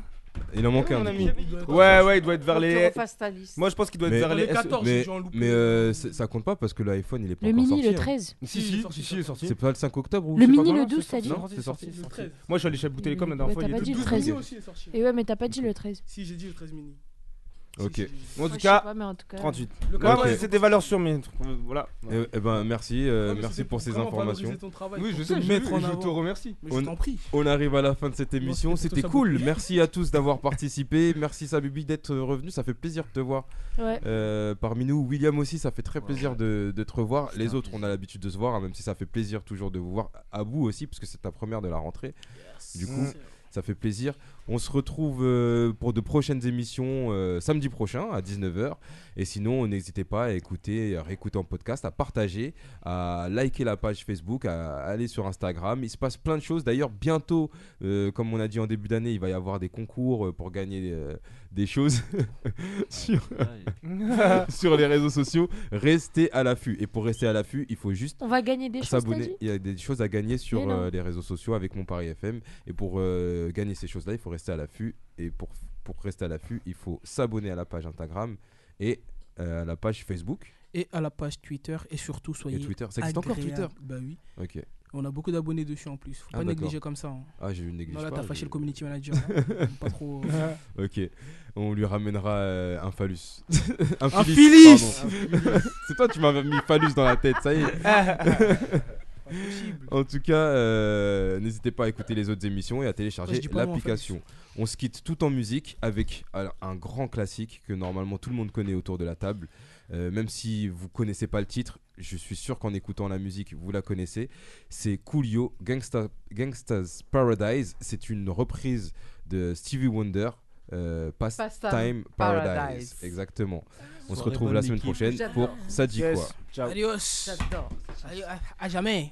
Il en manque un. Ouais, ouais, il doit être vers les. Moi, je pense qu'il doit être Mais- vers les. les 14, Mais, mais euh, ça compte pas parce que l'iPhone il est pas Le encore mini, sorti. le hein. 13. Si, il est si, si, si, il est sorti. C'est pas le 5 octobre ou Le mini, le là 12, t'as dit Non, c'est sorti. le 13. Moi, je suis allé chez Bout Télécom la dernière fois. t'as il pas était dit le 12 13. mini aussi est sorti. Et ouais, mais t'as pas dit le 13. Si, j'ai dit le 13 mini. Ok. En tout cas, pas, mais en tout cas. 38. Le Ouais, 14, ouais, c'est des valeurs sûres, mais euh, voilà. Eh eh ben merci, euh, mais merci pour ces informations. ton travail, Oui, je te sais, en je te remercie. Mais je On- t'en prie. On arrive à la fin de cette émission, c'était cool. Merci à tous d'avoir participé. Merci Sabubi d'être revenu, ça fait plaisir de te voir Ouais. euh, parmi nous. William aussi, ça fait très plaisir de, de te revoir. Les autres, on a l'habitude de se voir, hein, même si ça fait plaisir toujours de vous voir. À vous aussi, parce que c'est ta première de la rentrée. Du coup, ça fait plaisir. On se retrouve euh, pour de prochaines émissions euh, samedi prochain à 19h. Et sinon, n'hésitez pas à écouter, à réécouter en podcast, à partager, à liker la page Facebook, à aller sur Instagram. Il se passe plein de choses. D'ailleurs, bientôt, euh, comme on a dit en début d'année, il va y avoir des concours pour gagner des choses sur, les réseaux sociaux. Restez à l'affût. Et pour rester à l'affût, il faut juste On va gagner des choses, t'as s'abonner. Il y a des choses à gagner sur euh, les réseaux sociaux avec mon Paris FM. Et pour euh, gagner ces choses-là, il faut rester à l'affût. Et pour, pour rester à l'affût, il faut s'abonner à la page Instagram et euh, à la page Facebook Et à la page Twitter. Et surtout, soyez. et Twitter. Ça existe encore Twitter? Bah oui. Ok. On a beaucoup d'abonnés dessus en plus. Faut Ah, pas négliger comme ça. hein. Ah, j'ai négligé. Non, là, t'as fâché je- le community manager. hein. pas trop. Ok, on lui ramènera euh, un phallus. un Un pardon. C'est toi, tu m'avais mis phallus dans la tête, ça y est. en tout cas, euh, n'hésitez pas à écouter les autres émissions et à télécharger je l'application. On se quitte tout en musique avec alors, un grand classique que normalement tout le monde connaît autour de la table. Euh, même si vous connaissez pas le titre, je suis sûr qu'en écoutant la musique, vous la connaissez. C'est Coolio, Gangsta, Gangsta's Paradise. C'est une reprise de Stevie Wonder. euh, Past, Pastime Time Paradise. Paradise. Exactement. On se retrouve la semaine prochaine pour Ça dit Yes. quoi. Ciao. Adios. J'adore. Adios. À jamais.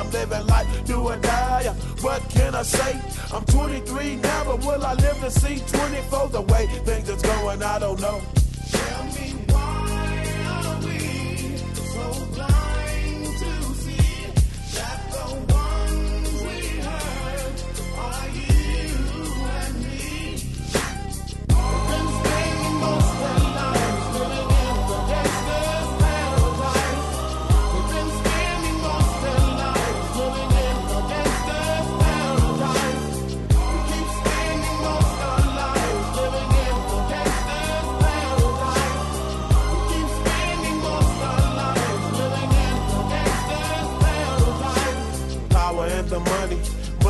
I'm living life, do or die. What can I say? I'm 23 now, but will I live to see 24? The way things is going, I don't know.